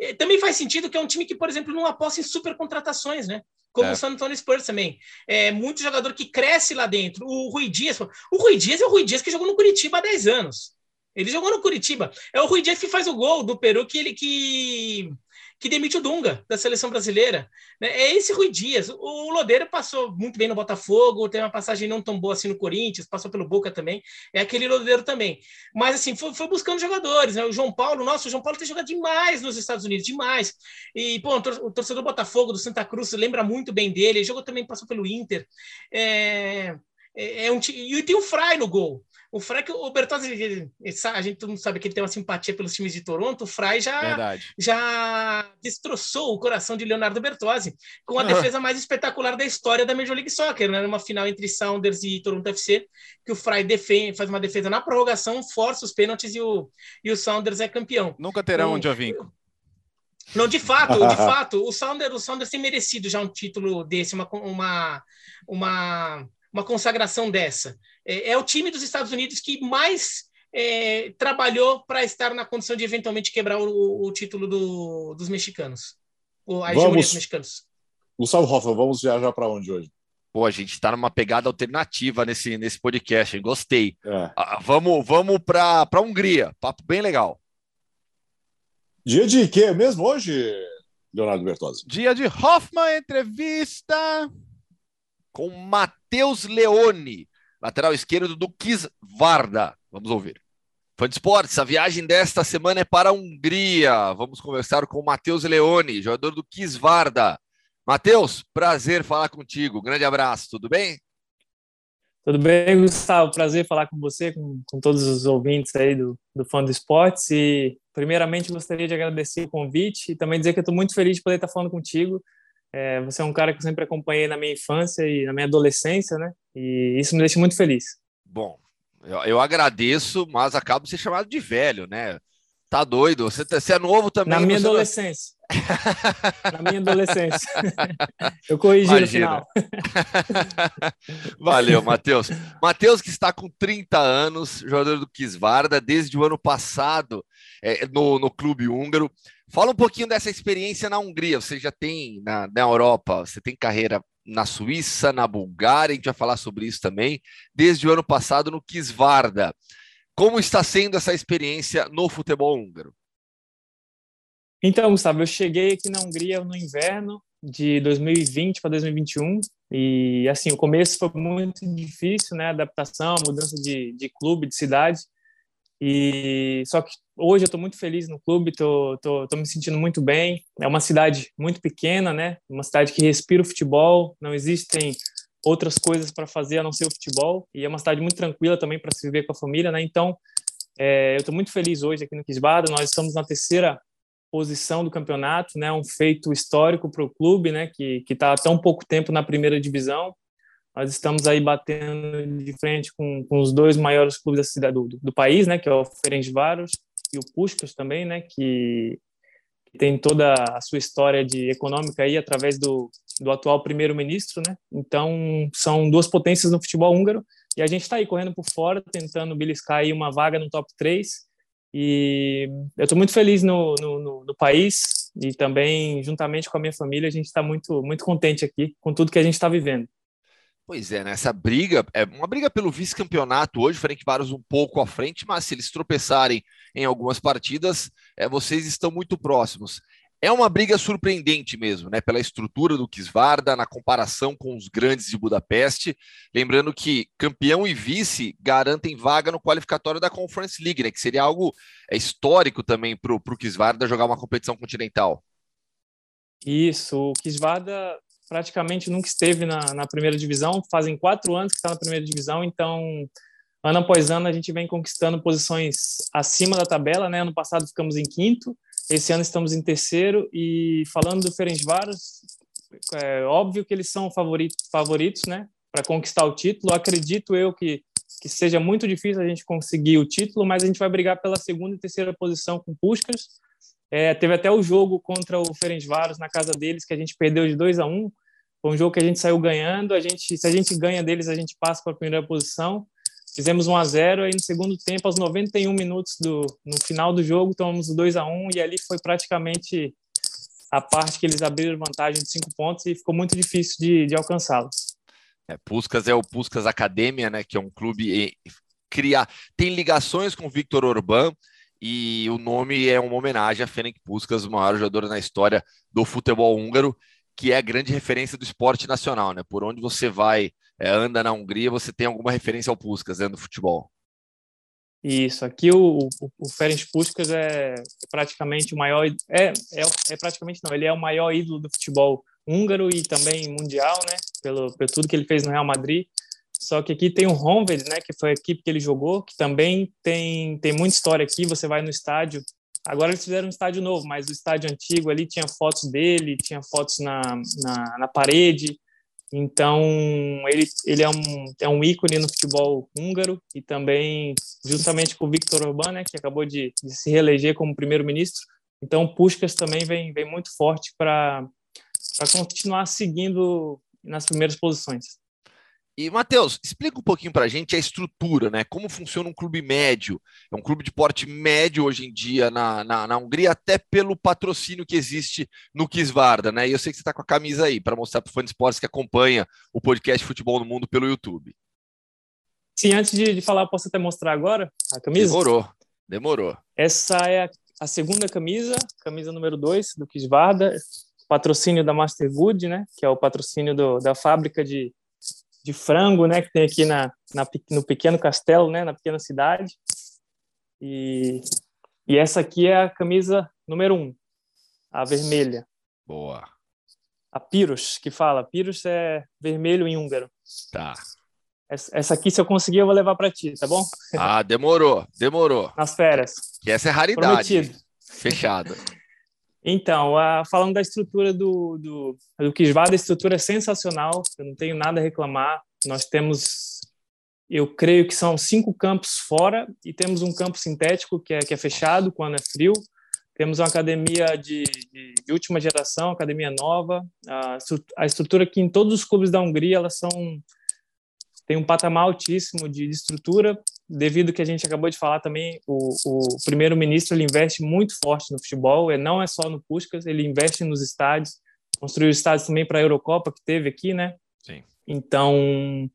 eh, também faz sentido que é um time que, por exemplo, não aposta em super contratações, né? Como é. o San Antonio Spurs também. É muito jogador que cresce lá dentro. O Rui Dias, o Rui Dias é o Rui Dias que jogou no Curitiba há 10 anos. Ele jogou no Curitiba. É o Rui Dias que faz o gol do Peru que ele que que demite o Dunga da seleção brasileira. Né? É esse Rui Dias. O Lodeiro passou muito bem no Botafogo, tem uma passagem não tão boa assim no Corinthians, passou pelo Boca também. É aquele Lodeiro também. Mas assim, foi, foi buscando jogadores. Né? O João Paulo, nossa, o João Paulo tem jogado demais nos Estados Unidos, demais. E, pô, o torcedor do Botafogo, do Santa Cruz, lembra muito bem dele. Ele jogou também, passou pelo Inter. É, é, é um, e tem o Fry no gol. O Fry, o Bertozzi, a gente todo mundo sabe que ele tem uma simpatia pelos times de Toronto, o Fry já, já destroçou o coração de Leonardo Bertozzi com a uhum. defesa mais espetacular da história da Major League Soccer, né? numa final entre Sounders e Toronto FC, que o Fry defende, faz uma defesa na prorrogação, força os pênaltis e o, e o Sounders é campeão. Nunca terá um Jovinco. Não, de fato, de [laughs] fato, o Sounders, o Sounders tem merecido já um título desse, uma, uma, uma uma consagração dessa. É, é o time dos Estados Unidos que mais é, trabalhou para estar na condição de eventualmente quebrar o, o título do, dos mexicanos, a hegemonia dos mexicanos. Gustavo Hoffman, vamos viajar para onde hoje? Pô, a gente está numa pegada alternativa nesse, nesse podcast, hein? gostei. É. Ah, vamos vamos para a Hungria, papo bem legal. Dia de quê mesmo hoje, Leonardo Bertozzi? Dia de Hoffman, entrevista com Matheus Leone, lateral esquerdo do Kisvarda. Vamos ouvir. Fã de esportes, a viagem desta semana é para a Hungria. Vamos conversar com o Matheus Leone, jogador do Kisvarda. Matheus, prazer falar contigo. Grande abraço, tudo bem? Tudo bem, Gustavo? Prazer falar com você, com, com todos os ouvintes aí do, do Fã do Esportes. E, primeiramente, gostaria de agradecer o convite e também dizer que eu estou muito feliz de poder estar falando contigo. É, você é um cara que eu sempre acompanhei na minha infância e na minha adolescência, né? E isso me deixa muito feliz. Bom, eu, eu agradeço, mas acabo de ser chamado de velho, né? Tá doido? Você, tá, você é novo também? Na minha adolescência. Na minha adolescência. [laughs] Eu corrigi Imagina. no final. [laughs] Valeu, Matheus. Matheus, que está com 30 anos, jogador do Kisvarda, desde o ano passado é, no, no clube húngaro. Fala um pouquinho dessa experiência na Hungria. Você já tem na, na Europa, você tem carreira na Suíça, na Bulgária, a gente vai falar sobre isso também, desde o ano passado no Kisvarda. Como está sendo essa experiência no futebol húngaro? Então, Gustavo, eu cheguei aqui na Hungria no inverno de 2020 para 2021 e assim o começo foi muito difícil, né? Adaptação, mudança de, de clube, de cidade. E só que hoje eu estou muito feliz no clube, tô me sentindo muito bem. É uma cidade muito pequena, né? Uma cidade que respira o futebol. Não existem outras coisas para fazer a não ser o futebol. E é uma cidade muito tranquila também para se viver com a família, né? Então, é, eu estou muito feliz hoje aqui no Quisbada. Nós estamos na terceira posição do campeonato, né? Um feito histórico para o clube, né? Que que está há tão pouco tempo na primeira divisão. Nós estamos aí batendo de frente com, com os dois maiores clubes da cidade do, do país, né? Que é o Ferencváros e o Puskas também, né? Que, que tem toda a sua história de econômica aí através do, do atual primeiro-ministro, né? Então são duas potências no futebol húngaro e a gente está aí correndo por fora, tentando beliscar aí uma vaga no top 3 e eu estou muito feliz no, no, no, país e também, juntamente com a minha família, a gente está muito, muito contente aqui com tudo que a gente está vivendo. Pois é, nessa né? briga, é uma briga pelo vice-campeonato hoje, Ferencváros um pouco à frente, mas se eles tropeçarem em algumas partidas, é, vocês estão muito próximos. É uma briga surpreendente mesmo, né? Pela estrutura do Kisvarda, na comparação com os grandes de Budapeste. Lembrando que campeão e vice garantem vaga no qualificatório da Conference League, né? Que seria algo é, histórico também para o Kisvarda jogar uma competição continental. Isso, o Kisvarda praticamente nunca esteve na, na primeira divisão, fazem quatro anos que está na primeira divisão, então ano após ano a gente vem conquistando posições acima da tabela, né? Ano passado ficamos em quinto, esse ano estamos em terceiro e falando do Ferencváros, é óbvio que eles são favoritos, favoritos, né, para conquistar o título. Acredito eu que que seja muito difícil a gente conseguir o título, mas a gente vai brigar pela segunda e terceira posição com Puskas. É, teve até o jogo contra o Ferencváros na casa deles que a gente perdeu de 2 a 1. Um. Foi um jogo que a gente saiu ganhando. A gente, se a gente ganha deles, a gente passa para a primeira posição. Fizemos 1 a 0 aí no segundo tempo, aos 91 minutos do no final do jogo, tomamos 2 a 1 e ali foi praticamente a parte que eles abriram vantagem de cinco pontos e ficou muito difícil de, de alcançá-los. É, é o Puskas Academia, né, que é um clube criar tem ligações com o Victor Orbán e o nome é uma homenagem a Ferenc Puskas, o maior jogador na história do futebol húngaro, que é a grande referência do esporte nacional, né? Por onde você vai é, anda na Hungria, você tem alguma referência ao Puskas dentro né, do futebol. Isso, aqui o, o, o Ferenc Puskas é praticamente o maior, é, é, é, praticamente não, ele é o maior ídolo do futebol húngaro e também mundial, né, pelo, pelo tudo que ele fez no Real Madrid, só que aqui tem o Honved, né, que foi a equipe que ele jogou, que também tem, tem muita história aqui, você vai no estádio, agora eles fizeram um estádio novo, mas o estádio antigo ali tinha fotos dele, tinha fotos na, na, na parede, então, ele, ele é, um, é um ícone no futebol húngaro e também, justamente com o Viktor Orbán, né, que acabou de, de se reeleger como primeiro-ministro. Então, Puskas também vem, vem muito forte para continuar seguindo nas primeiras posições. E, Matheus, explica um pouquinho para a gente a estrutura, né? Como funciona um clube médio? É um clube de porte médio hoje em dia na, na, na Hungria, até pelo patrocínio que existe no Kisvarda, né? E eu sei que você está com a camisa aí para mostrar para o fã de esportes que acompanha o podcast Futebol no Mundo pelo YouTube. Sim, antes de, de falar, posso até mostrar agora a camisa? Demorou, demorou. Essa é a, a segunda camisa, camisa número 2 do Kisvarda, patrocínio da Masterwood, né? Que é o patrocínio do, da fábrica de de frango, né, que tem aqui na, na, no pequeno castelo, né, na pequena cidade. E, e essa aqui é a camisa número um, a vermelha. Boa. A Pyrrhus, que fala. Pyrrhus é vermelho em húngaro. Tá. Essa aqui, se eu conseguir, eu vou levar para ti, tá bom? Ah, demorou, demorou. Nas férias. Que essa é raridade. Prometido. Fechado. Então, a, falando da estrutura do, do, do a estrutura é sensacional, eu não tenho nada a reclamar. Nós temos, eu creio que são cinco campos fora e temos um campo sintético que é, que é fechado quando é frio. Temos uma academia de, de, de última geração, academia nova. A, a estrutura que em todos os clubes da Hungria elas são tem um patamar altíssimo de, de estrutura devido que a gente acabou de falar também, o, o primeiro-ministro ele investe muito forte no futebol, e não é só no Puskas, ele investe nos estádios, construiu estádios também para a Eurocopa que teve aqui, né? Sim. Então,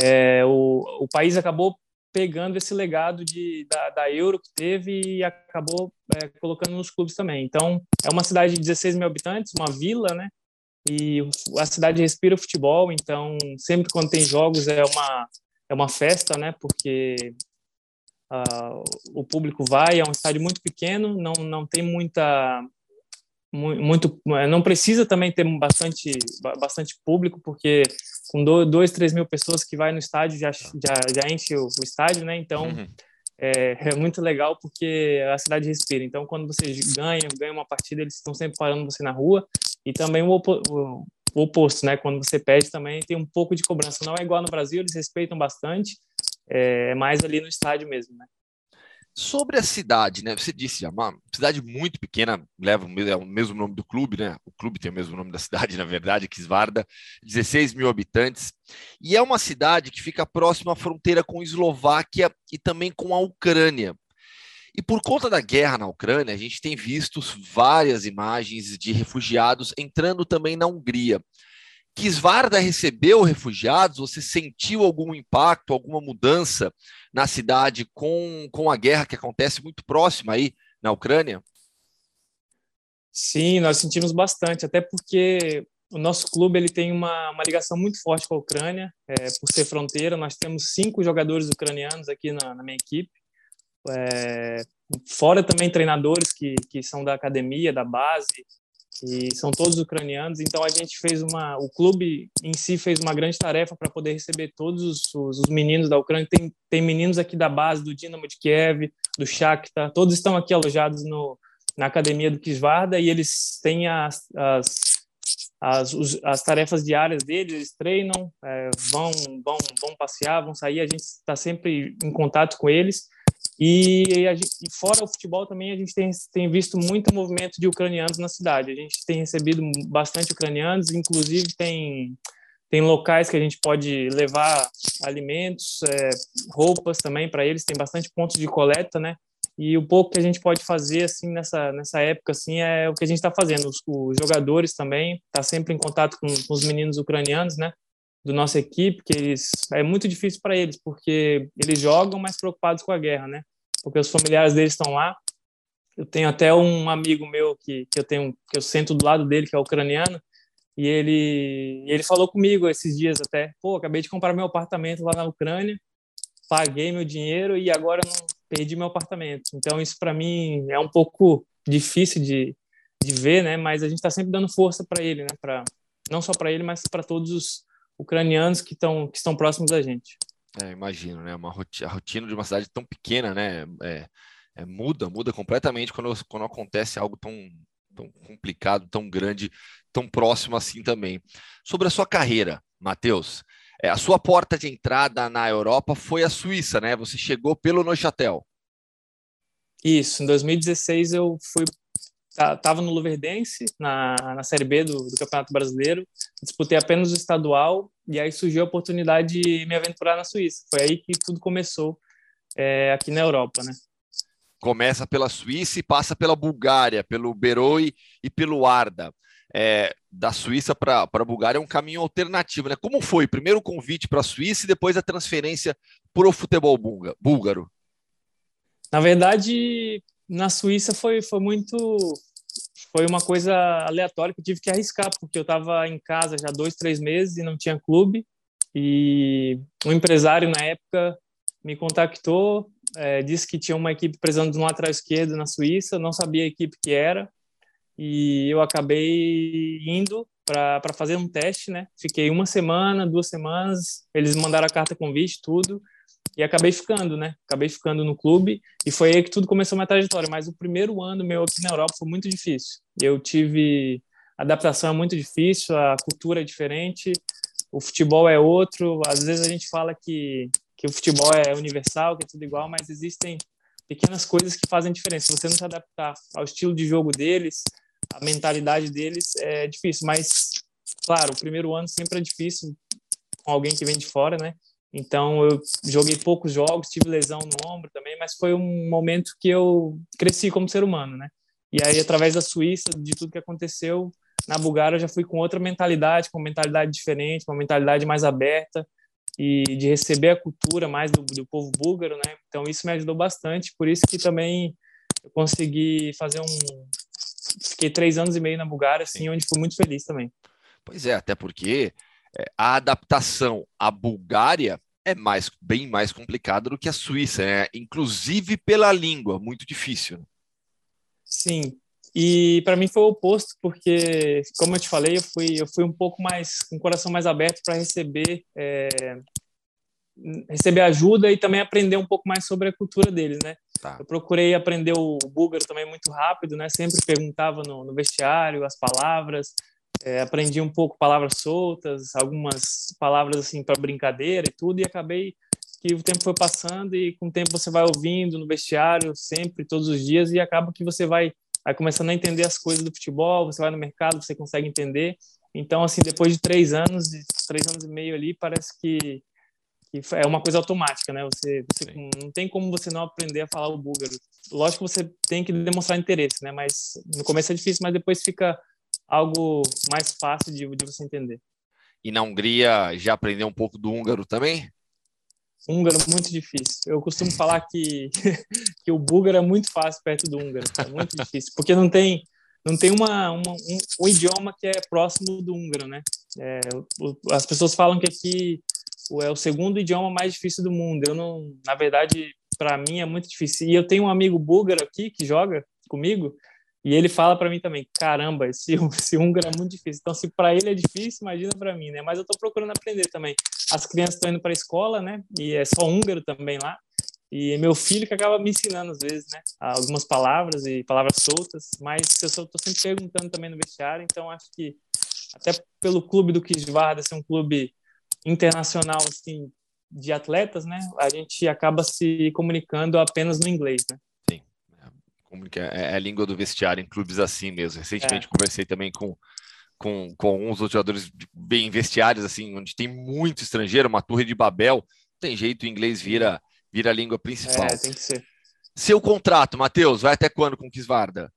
é, o, o país acabou pegando esse legado de, da, da Euro que teve e acabou é, colocando nos clubes também. Então, é uma cidade de 16 mil habitantes, uma vila, né? E a cidade respira futebol, então sempre quando tem jogos é uma, é uma festa, né? Porque uh, o público vai, é um estádio muito pequeno, não, não tem muita muito não precisa também ter bastante bastante público porque com dois três mil pessoas que vai no estádio já já, já enche o, o estádio né então uhum. é, [laughs] é, muito legal porque a cidade respira então quando você ganha ganha uma partida eles estão sempre parando você na rua e também o, o, o oposto né quando você perde também tem um pouco de cobrança não é igual no Brasil eles respeitam bastante é, é mais ali no estádio mesmo né Sobre a cidade, né? Você disse, é uma cidade muito pequena, leva é o mesmo nome do clube, né? O clube tem o mesmo nome da cidade, [laughs] na verdade, Kisvarda, 16 mil habitantes. E é uma cidade que fica próxima à fronteira com Eslováquia e também com a Ucrânia. E por conta da guerra na Ucrânia, a gente tem visto várias imagens de refugiados entrando também na Hungria. Kisvarda recebeu refugiados? Você sentiu algum impacto, alguma mudança na cidade com, com a guerra que acontece muito próxima aí na Ucrânia? Sim, nós sentimos bastante, até porque o nosso clube ele tem uma, uma ligação muito forte com a Ucrânia, é, por ser fronteira. Nós temos cinco jogadores ucranianos aqui na, na minha equipe, é, fora também treinadores que, que são da academia, da base, e são todos ucranianos. Então a gente fez uma, o clube em si fez uma grande tarefa para poder receber todos os, os, os, meninos da Ucrânia. Tem, tem meninos aqui da base do Dinamo de Kiev, do Shakhtar, todos estão aqui alojados no, na academia do Kisvarda e eles têm as, as as, os, as tarefas diárias deles, eles treinam, é, vão, vão, vão passear, vão sair, a gente está sempre em contato com eles e, gente, e, fora o futebol também a gente tem, tem visto muito movimento de ucranianos na cidade. A gente tem recebido bastante ucranianos, inclusive tem tem locais que a gente pode levar alimentos, é, roupas também para eles. Tem bastante pontos de coleta, né? E o pouco que a gente pode fazer assim nessa nessa época assim é o que a gente está fazendo. Os, os, jogadores também tá sempre em contato com, com os meninos ucranianos, né? do nossa equipe, que eles é muito difícil para eles, porque eles jogam mais preocupados com a guerra, né? Porque os familiares deles estão lá. Eu tenho até um amigo meu que, que eu tenho que eu sento do lado dele, que é ucraniano, e ele ele falou comigo esses dias até, pô, acabei de comprar meu apartamento lá na Ucrânia, paguei meu dinheiro e agora não perdi meu apartamento. Então isso para mim é um pouco difícil de, de ver, né? Mas a gente está sempre dando força para ele, né? Para não só para ele, mas para todos os ucranianos que estão que estão próximos da gente. É, imagino, né? Uma rotina, a rotina de uma cidade tão pequena, né? É, é, muda, muda completamente quando, quando acontece algo tão, tão complicado, tão grande, tão próximo assim também. Sobre a sua carreira, Matheus, é, a sua porta de entrada na Europa foi a Suíça, né? Você chegou pelo Neuchâtel. Isso, em 2016 eu fui estava no Luverdense, na, na Série B do, do, Campeonato Brasileiro, disputei apenas o estadual, e aí surgiu a oportunidade de me aventurar na Suíça. Foi aí que tudo começou é, aqui na Europa, né? Começa pela Suíça e passa pela Bulgária, pelo Beroi e pelo Arda. É, da Suíça para a Bulgária é um caminho alternativo, né? Como foi? Primeiro o convite para a Suíça e depois a transferência para o futebol búlgaro? Na verdade, na Suíça foi, foi muito foi uma coisa aleatória que eu tive que arriscar porque eu estava em casa já dois três meses e não tinha clube. E um empresário na época me contactou é, disse que tinha uma equipe precisando de um lateral esquerdo na Suíça não sabia a equipe que era. E eu acabei indo para fazer um teste né? Fiquei uma semana duas semanas eles mandaram a carta convite tudo e acabei ficando, né? Acabei ficando no clube e foi aí que tudo começou a minha trajetória. Mas o primeiro ano meu aqui na Europa foi muito difícil. Eu tive a adaptação é muito difícil, a cultura é diferente, o futebol é outro. Às vezes a gente fala que que o futebol é universal, que é tudo igual, mas existem pequenas coisas que fazem diferença. Se você não se adaptar ao estilo de jogo deles, a mentalidade deles, é difícil. Mas, claro, o primeiro ano sempre é difícil com alguém que vem de fora, né? Então eu joguei poucos jogos, tive lesão no ombro também, mas foi um momento que eu cresci como ser humano, né? E aí através da Suíça, de tudo que aconteceu, na Bulgária eu já fui com outra mentalidade, com uma mentalidade diferente, uma mentalidade mais aberta. e de receber a cultura mais do, do povo búlgaro, né? Então isso me ajudou bastante, por isso que também eu consegui fazer um fiquei três anos e meio na Bulgária, assim, onde fui muito feliz também. Pois é, até porque a adaptação à Bulgária é mais bem mais complicada do que a Suíça, né? inclusive pela língua, muito difícil. Né? Sim, e para mim foi o oposto, porque, como eu te falei, eu fui, eu fui um pouco mais, com um o coração mais aberto para receber, é, receber ajuda e também aprender um pouco mais sobre a cultura deles, né? Tá. Eu procurei aprender o búlgaro também muito rápido, né? Sempre perguntava no, no vestiário as palavras, é, aprendi um pouco palavras soltas, algumas palavras assim para brincadeira e tudo, e acabei que o tempo foi passando e com o tempo você vai ouvindo no vestiário sempre, todos os dias, e acaba que você vai, vai começando a entender as coisas do futebol, você vai no mercado, você consegue entender. Então, assim, depois de três anos, três anos e meio ali, parece que que é uma coisa automática, né? Você, você não tem como você não aprender a falar o búlgaro. Lógico que você tem que demonstrar interesse, né? Mas no começo é difícil, mas depois fica algo mais fácil de, de você entender. E na Hungria já aprendeu um pouco do húngaro também? Húngaro muito difícil. Eu costumo falar que [laughs] que o búlgaro é muito fácil perto do húngaro, é muito difícil, porque não tem não tem uma, uma um, um, idioma que é próximo do húngaro, né? É, o, as pessoas falam que aqui é o segundo idioma mais difícil do mundo. Eu não, na verdade, para mim é muito difícil. E eu tenho um amigo búlgaro aqui que joga comigo e ele fala para mim também, caramba, esse, [laughs] esse húngaro é muito difícil. Então, se para ele é difícil, imagina para mim, né? Mas eu estou procurando aprender também. As crianças estão indo para a escola, né? E é só húngaro também lá. E é meu filho que acaba me ensinando às vezes, né? Algumas palavras e palavras soltas, mas eu estou sempre perguntando também no vestiário, então acho que até pelo clube do Kisvarda ser um clube internacional assim de atletas, né? A gente acaba se comunicando apenas no inglês, né? Sim, é, é, é a língua do vestiário em clubes assim mesmo. Recentemente é. conversei também com com, com alguns outros jogadores bem vestiários assim, onde tem muito estrangeiro, uma torre de Babel, tem jeito o inglês vira vira a língua principal. É, tem que ser. Seu contrato, Matheus, vai até quando com Kisvarda?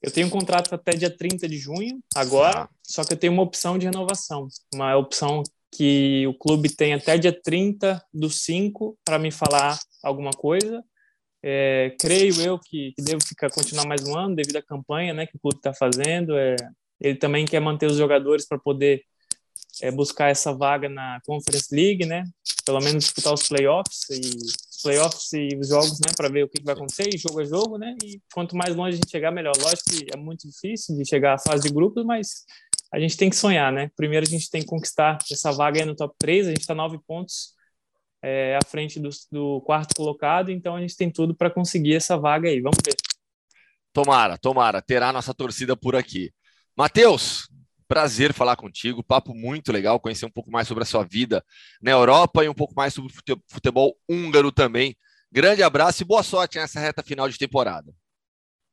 Eu tenho um contrato até dia 30 de junho, agora, ah. só que eu tenho uma opção de renovação, uma opção que o clube tem até dia 30 do 5 para me falar alguma coisa. É, creio eu que, que, devo ficar continuar mais um ano devido à campanha né, que o clube está fazendo. É, ele também quer manter os jogadores para poder é, buscar essa vaga na Conference League, né? Pelo menos disputar os playoffs e playoffs e os jogos, né? Para ver o que, que vai acontecer, e jogo a jogo, né? E quanto mais longe a gente chegar, melhor. Lógico que é muito difícil de chegar à fase de grupos, mas a gente tem que sonhar, né? Primeiro a gente tem que conquistar essa vaga aí no top 3, a gente está nove pontos é, à frente do, do, quarto colocado, então a gente tem tudo para conseguir essa vaga aí. Vamos ver. Tomara, tomara, terá nossa torcida por aqui. Matheus, prazer falar contigo, papo muito legal, conhecer um pouco mais sobre a sua vida na Europa e um pouco mais sobre o futebol húngaro também. Grande abraço e boa sorte nessa reta final de temporada.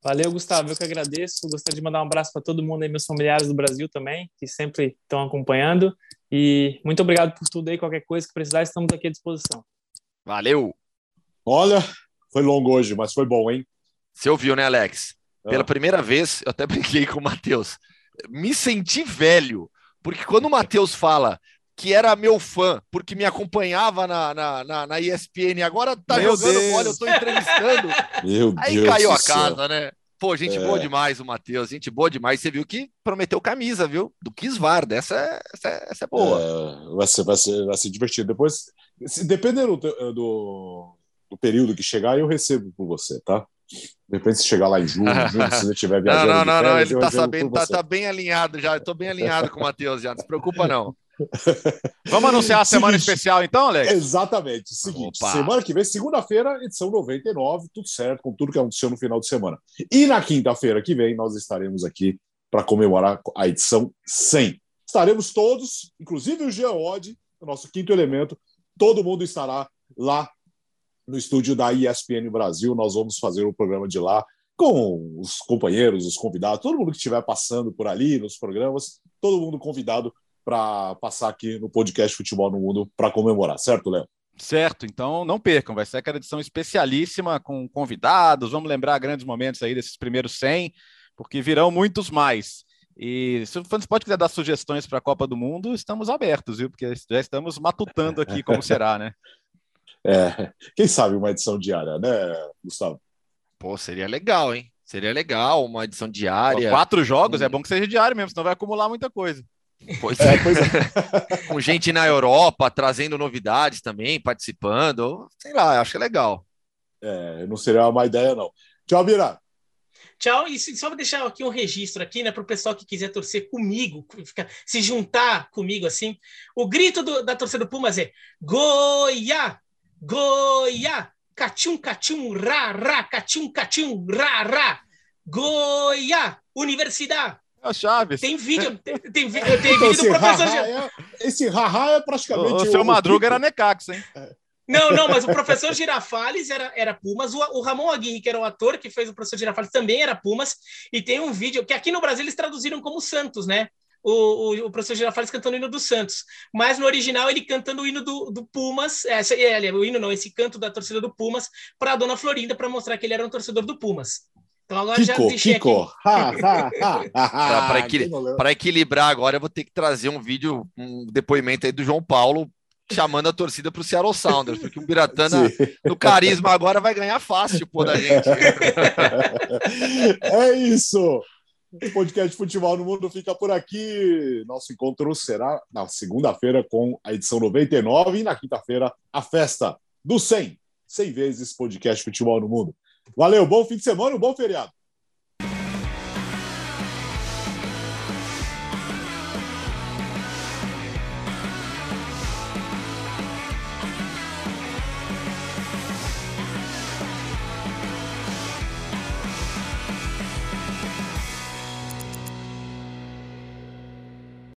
Valeu, Gustavo. Eu que agradeço. Gostaria de mandar um abraço para todo mundo aí, meus familiares do Brasil também, que sempre estão acompanhando. E muito obrigado por tudo aí. Qualquer coisa que precisar, estamos aqui à disposição. Valeu. Olha, foi longo hoje, mas foi bom, hein? Você ouviu, né, Alex? Pela ah. primeira vez, eu até [laughs] brinquei com o Matheus. Me senti velho, porque quando o Matheus fala que era meu fã, porque me acompanhava na, na, na, na ESPN, agora tá meu jogando Deus. bola, eu tô entrevistando. [laughs] Meu Aí Deus caiu a casa, céu. né? Pô, gente é. boa demais o Matheus, gente boa demais. Você viu que prometeu camisa, viu? Do Kisvarda, essa, é, essa, é, essa é boa. É, vai, ser, vai, ser, vai ser divertido. Depois, se, dependendo do, do, do, período que chegar, eu recebo por você, tá? De repente, se chegar lá em junho [laughs] se ele estiver viajando. Não, não, não, não, ele tá sabendo, tá, tá, bem alinhado já. Eu tô bem alinhado com o Matheus já, não se preocupa, não. Vamos anunciar a semana Seguinte, especial, então, Alex? Exatamente. Seguinte, Opa. semana que vem, segunda-feira, edição 99, tudo certo, com tudo que aconteceu no final de semana. E na quinta-feira que vem, nós estaremos aqui para comemorar a edição 100. Estaremos todos, inclusive o Geode, o nosso quinto elemento, todo mundo estará lá no estúdio da ESPN Brasil. Nós vamos fazer o programa de lá com os companheiros, os convidados, todo mundo que estiver passando por ali nos programas, todo mundo convidado para passar aqui no podcast Futebol no Mundo para comemorar, certo, Léo? Certo, então não percam, vai ser aquela edição especialíssima com convidados, vamos lembrar grandes momentos aí desses primeiros 100, porque virão muitos mais. E se o Fansport quiser dar sugestões para a Copa do Mundo, estamos abertos, viu? Porque já estamos matutando aqui [laughs] como será, né? É, quem sabe uma edição diária, né, Gustavo? Pô, seria legal, hein? Seria legal uma edição diária. Quatro jogos, hum. é bom que seja diário mesmo, senão vai acumular muita coisa. Pois é, pois é. [laughs] Com gente na Europa, trazendo novidades também, participando. Sei lá, acho que é legal. É, não seria uma má ideia, não. Tchau, Bira. Tchau, e só vou deixar aqui um registro aqui, né, para o pessoal que quiser torcer comigo, se juntar comigo assim. O grito do, da torcida do Pumas é Goiá, Goiá, Catim, catim, ra, ra, catim, catim, ra, ra. Goiá, Universidade. É a Chaves. Tem vídeo, [laughs] tem, tem, tem então, vídeo do professor. Ha, é, esse haha é praticamente. O, o seu Madruga era Necax, hein? Não, não, mas o professor Girafales era, era Pumas, o, o Ramon Aguirre, que era o ator que fez o professor Girafales, também era Pumas, e tem um vídeo que aqui no Brasil eles traduziram como Santos, né? o, o, o professor Girafales cantando o hino do Santos. Mas no original ele cantando o hino do, do Pumas, essa, é, o hino não, esse canto da torcida do Pumas para a dona Florinda para mostrar que ele era um torcedor do Pumas. Então agora Kiko, já deixei Kiko. aqui. para equil equilibrar agora, eu vou ter que trazer um vídeo, um depoimento aí do João Paulo chamando a torcida para o Seattle Sounders, porque o Biratana Sim. no carisma agora vai ganhar fácil pô da gente. [laughs] é isso. O podcast Futebol no Mundo fica por aqui. Nosso encontro será na segunda-feira com a edição 99 e na quinta-feira a festa do 100. 100 vezes podcast Futebol no Mundo. Valeu, bom fim de semana, um bom feriado.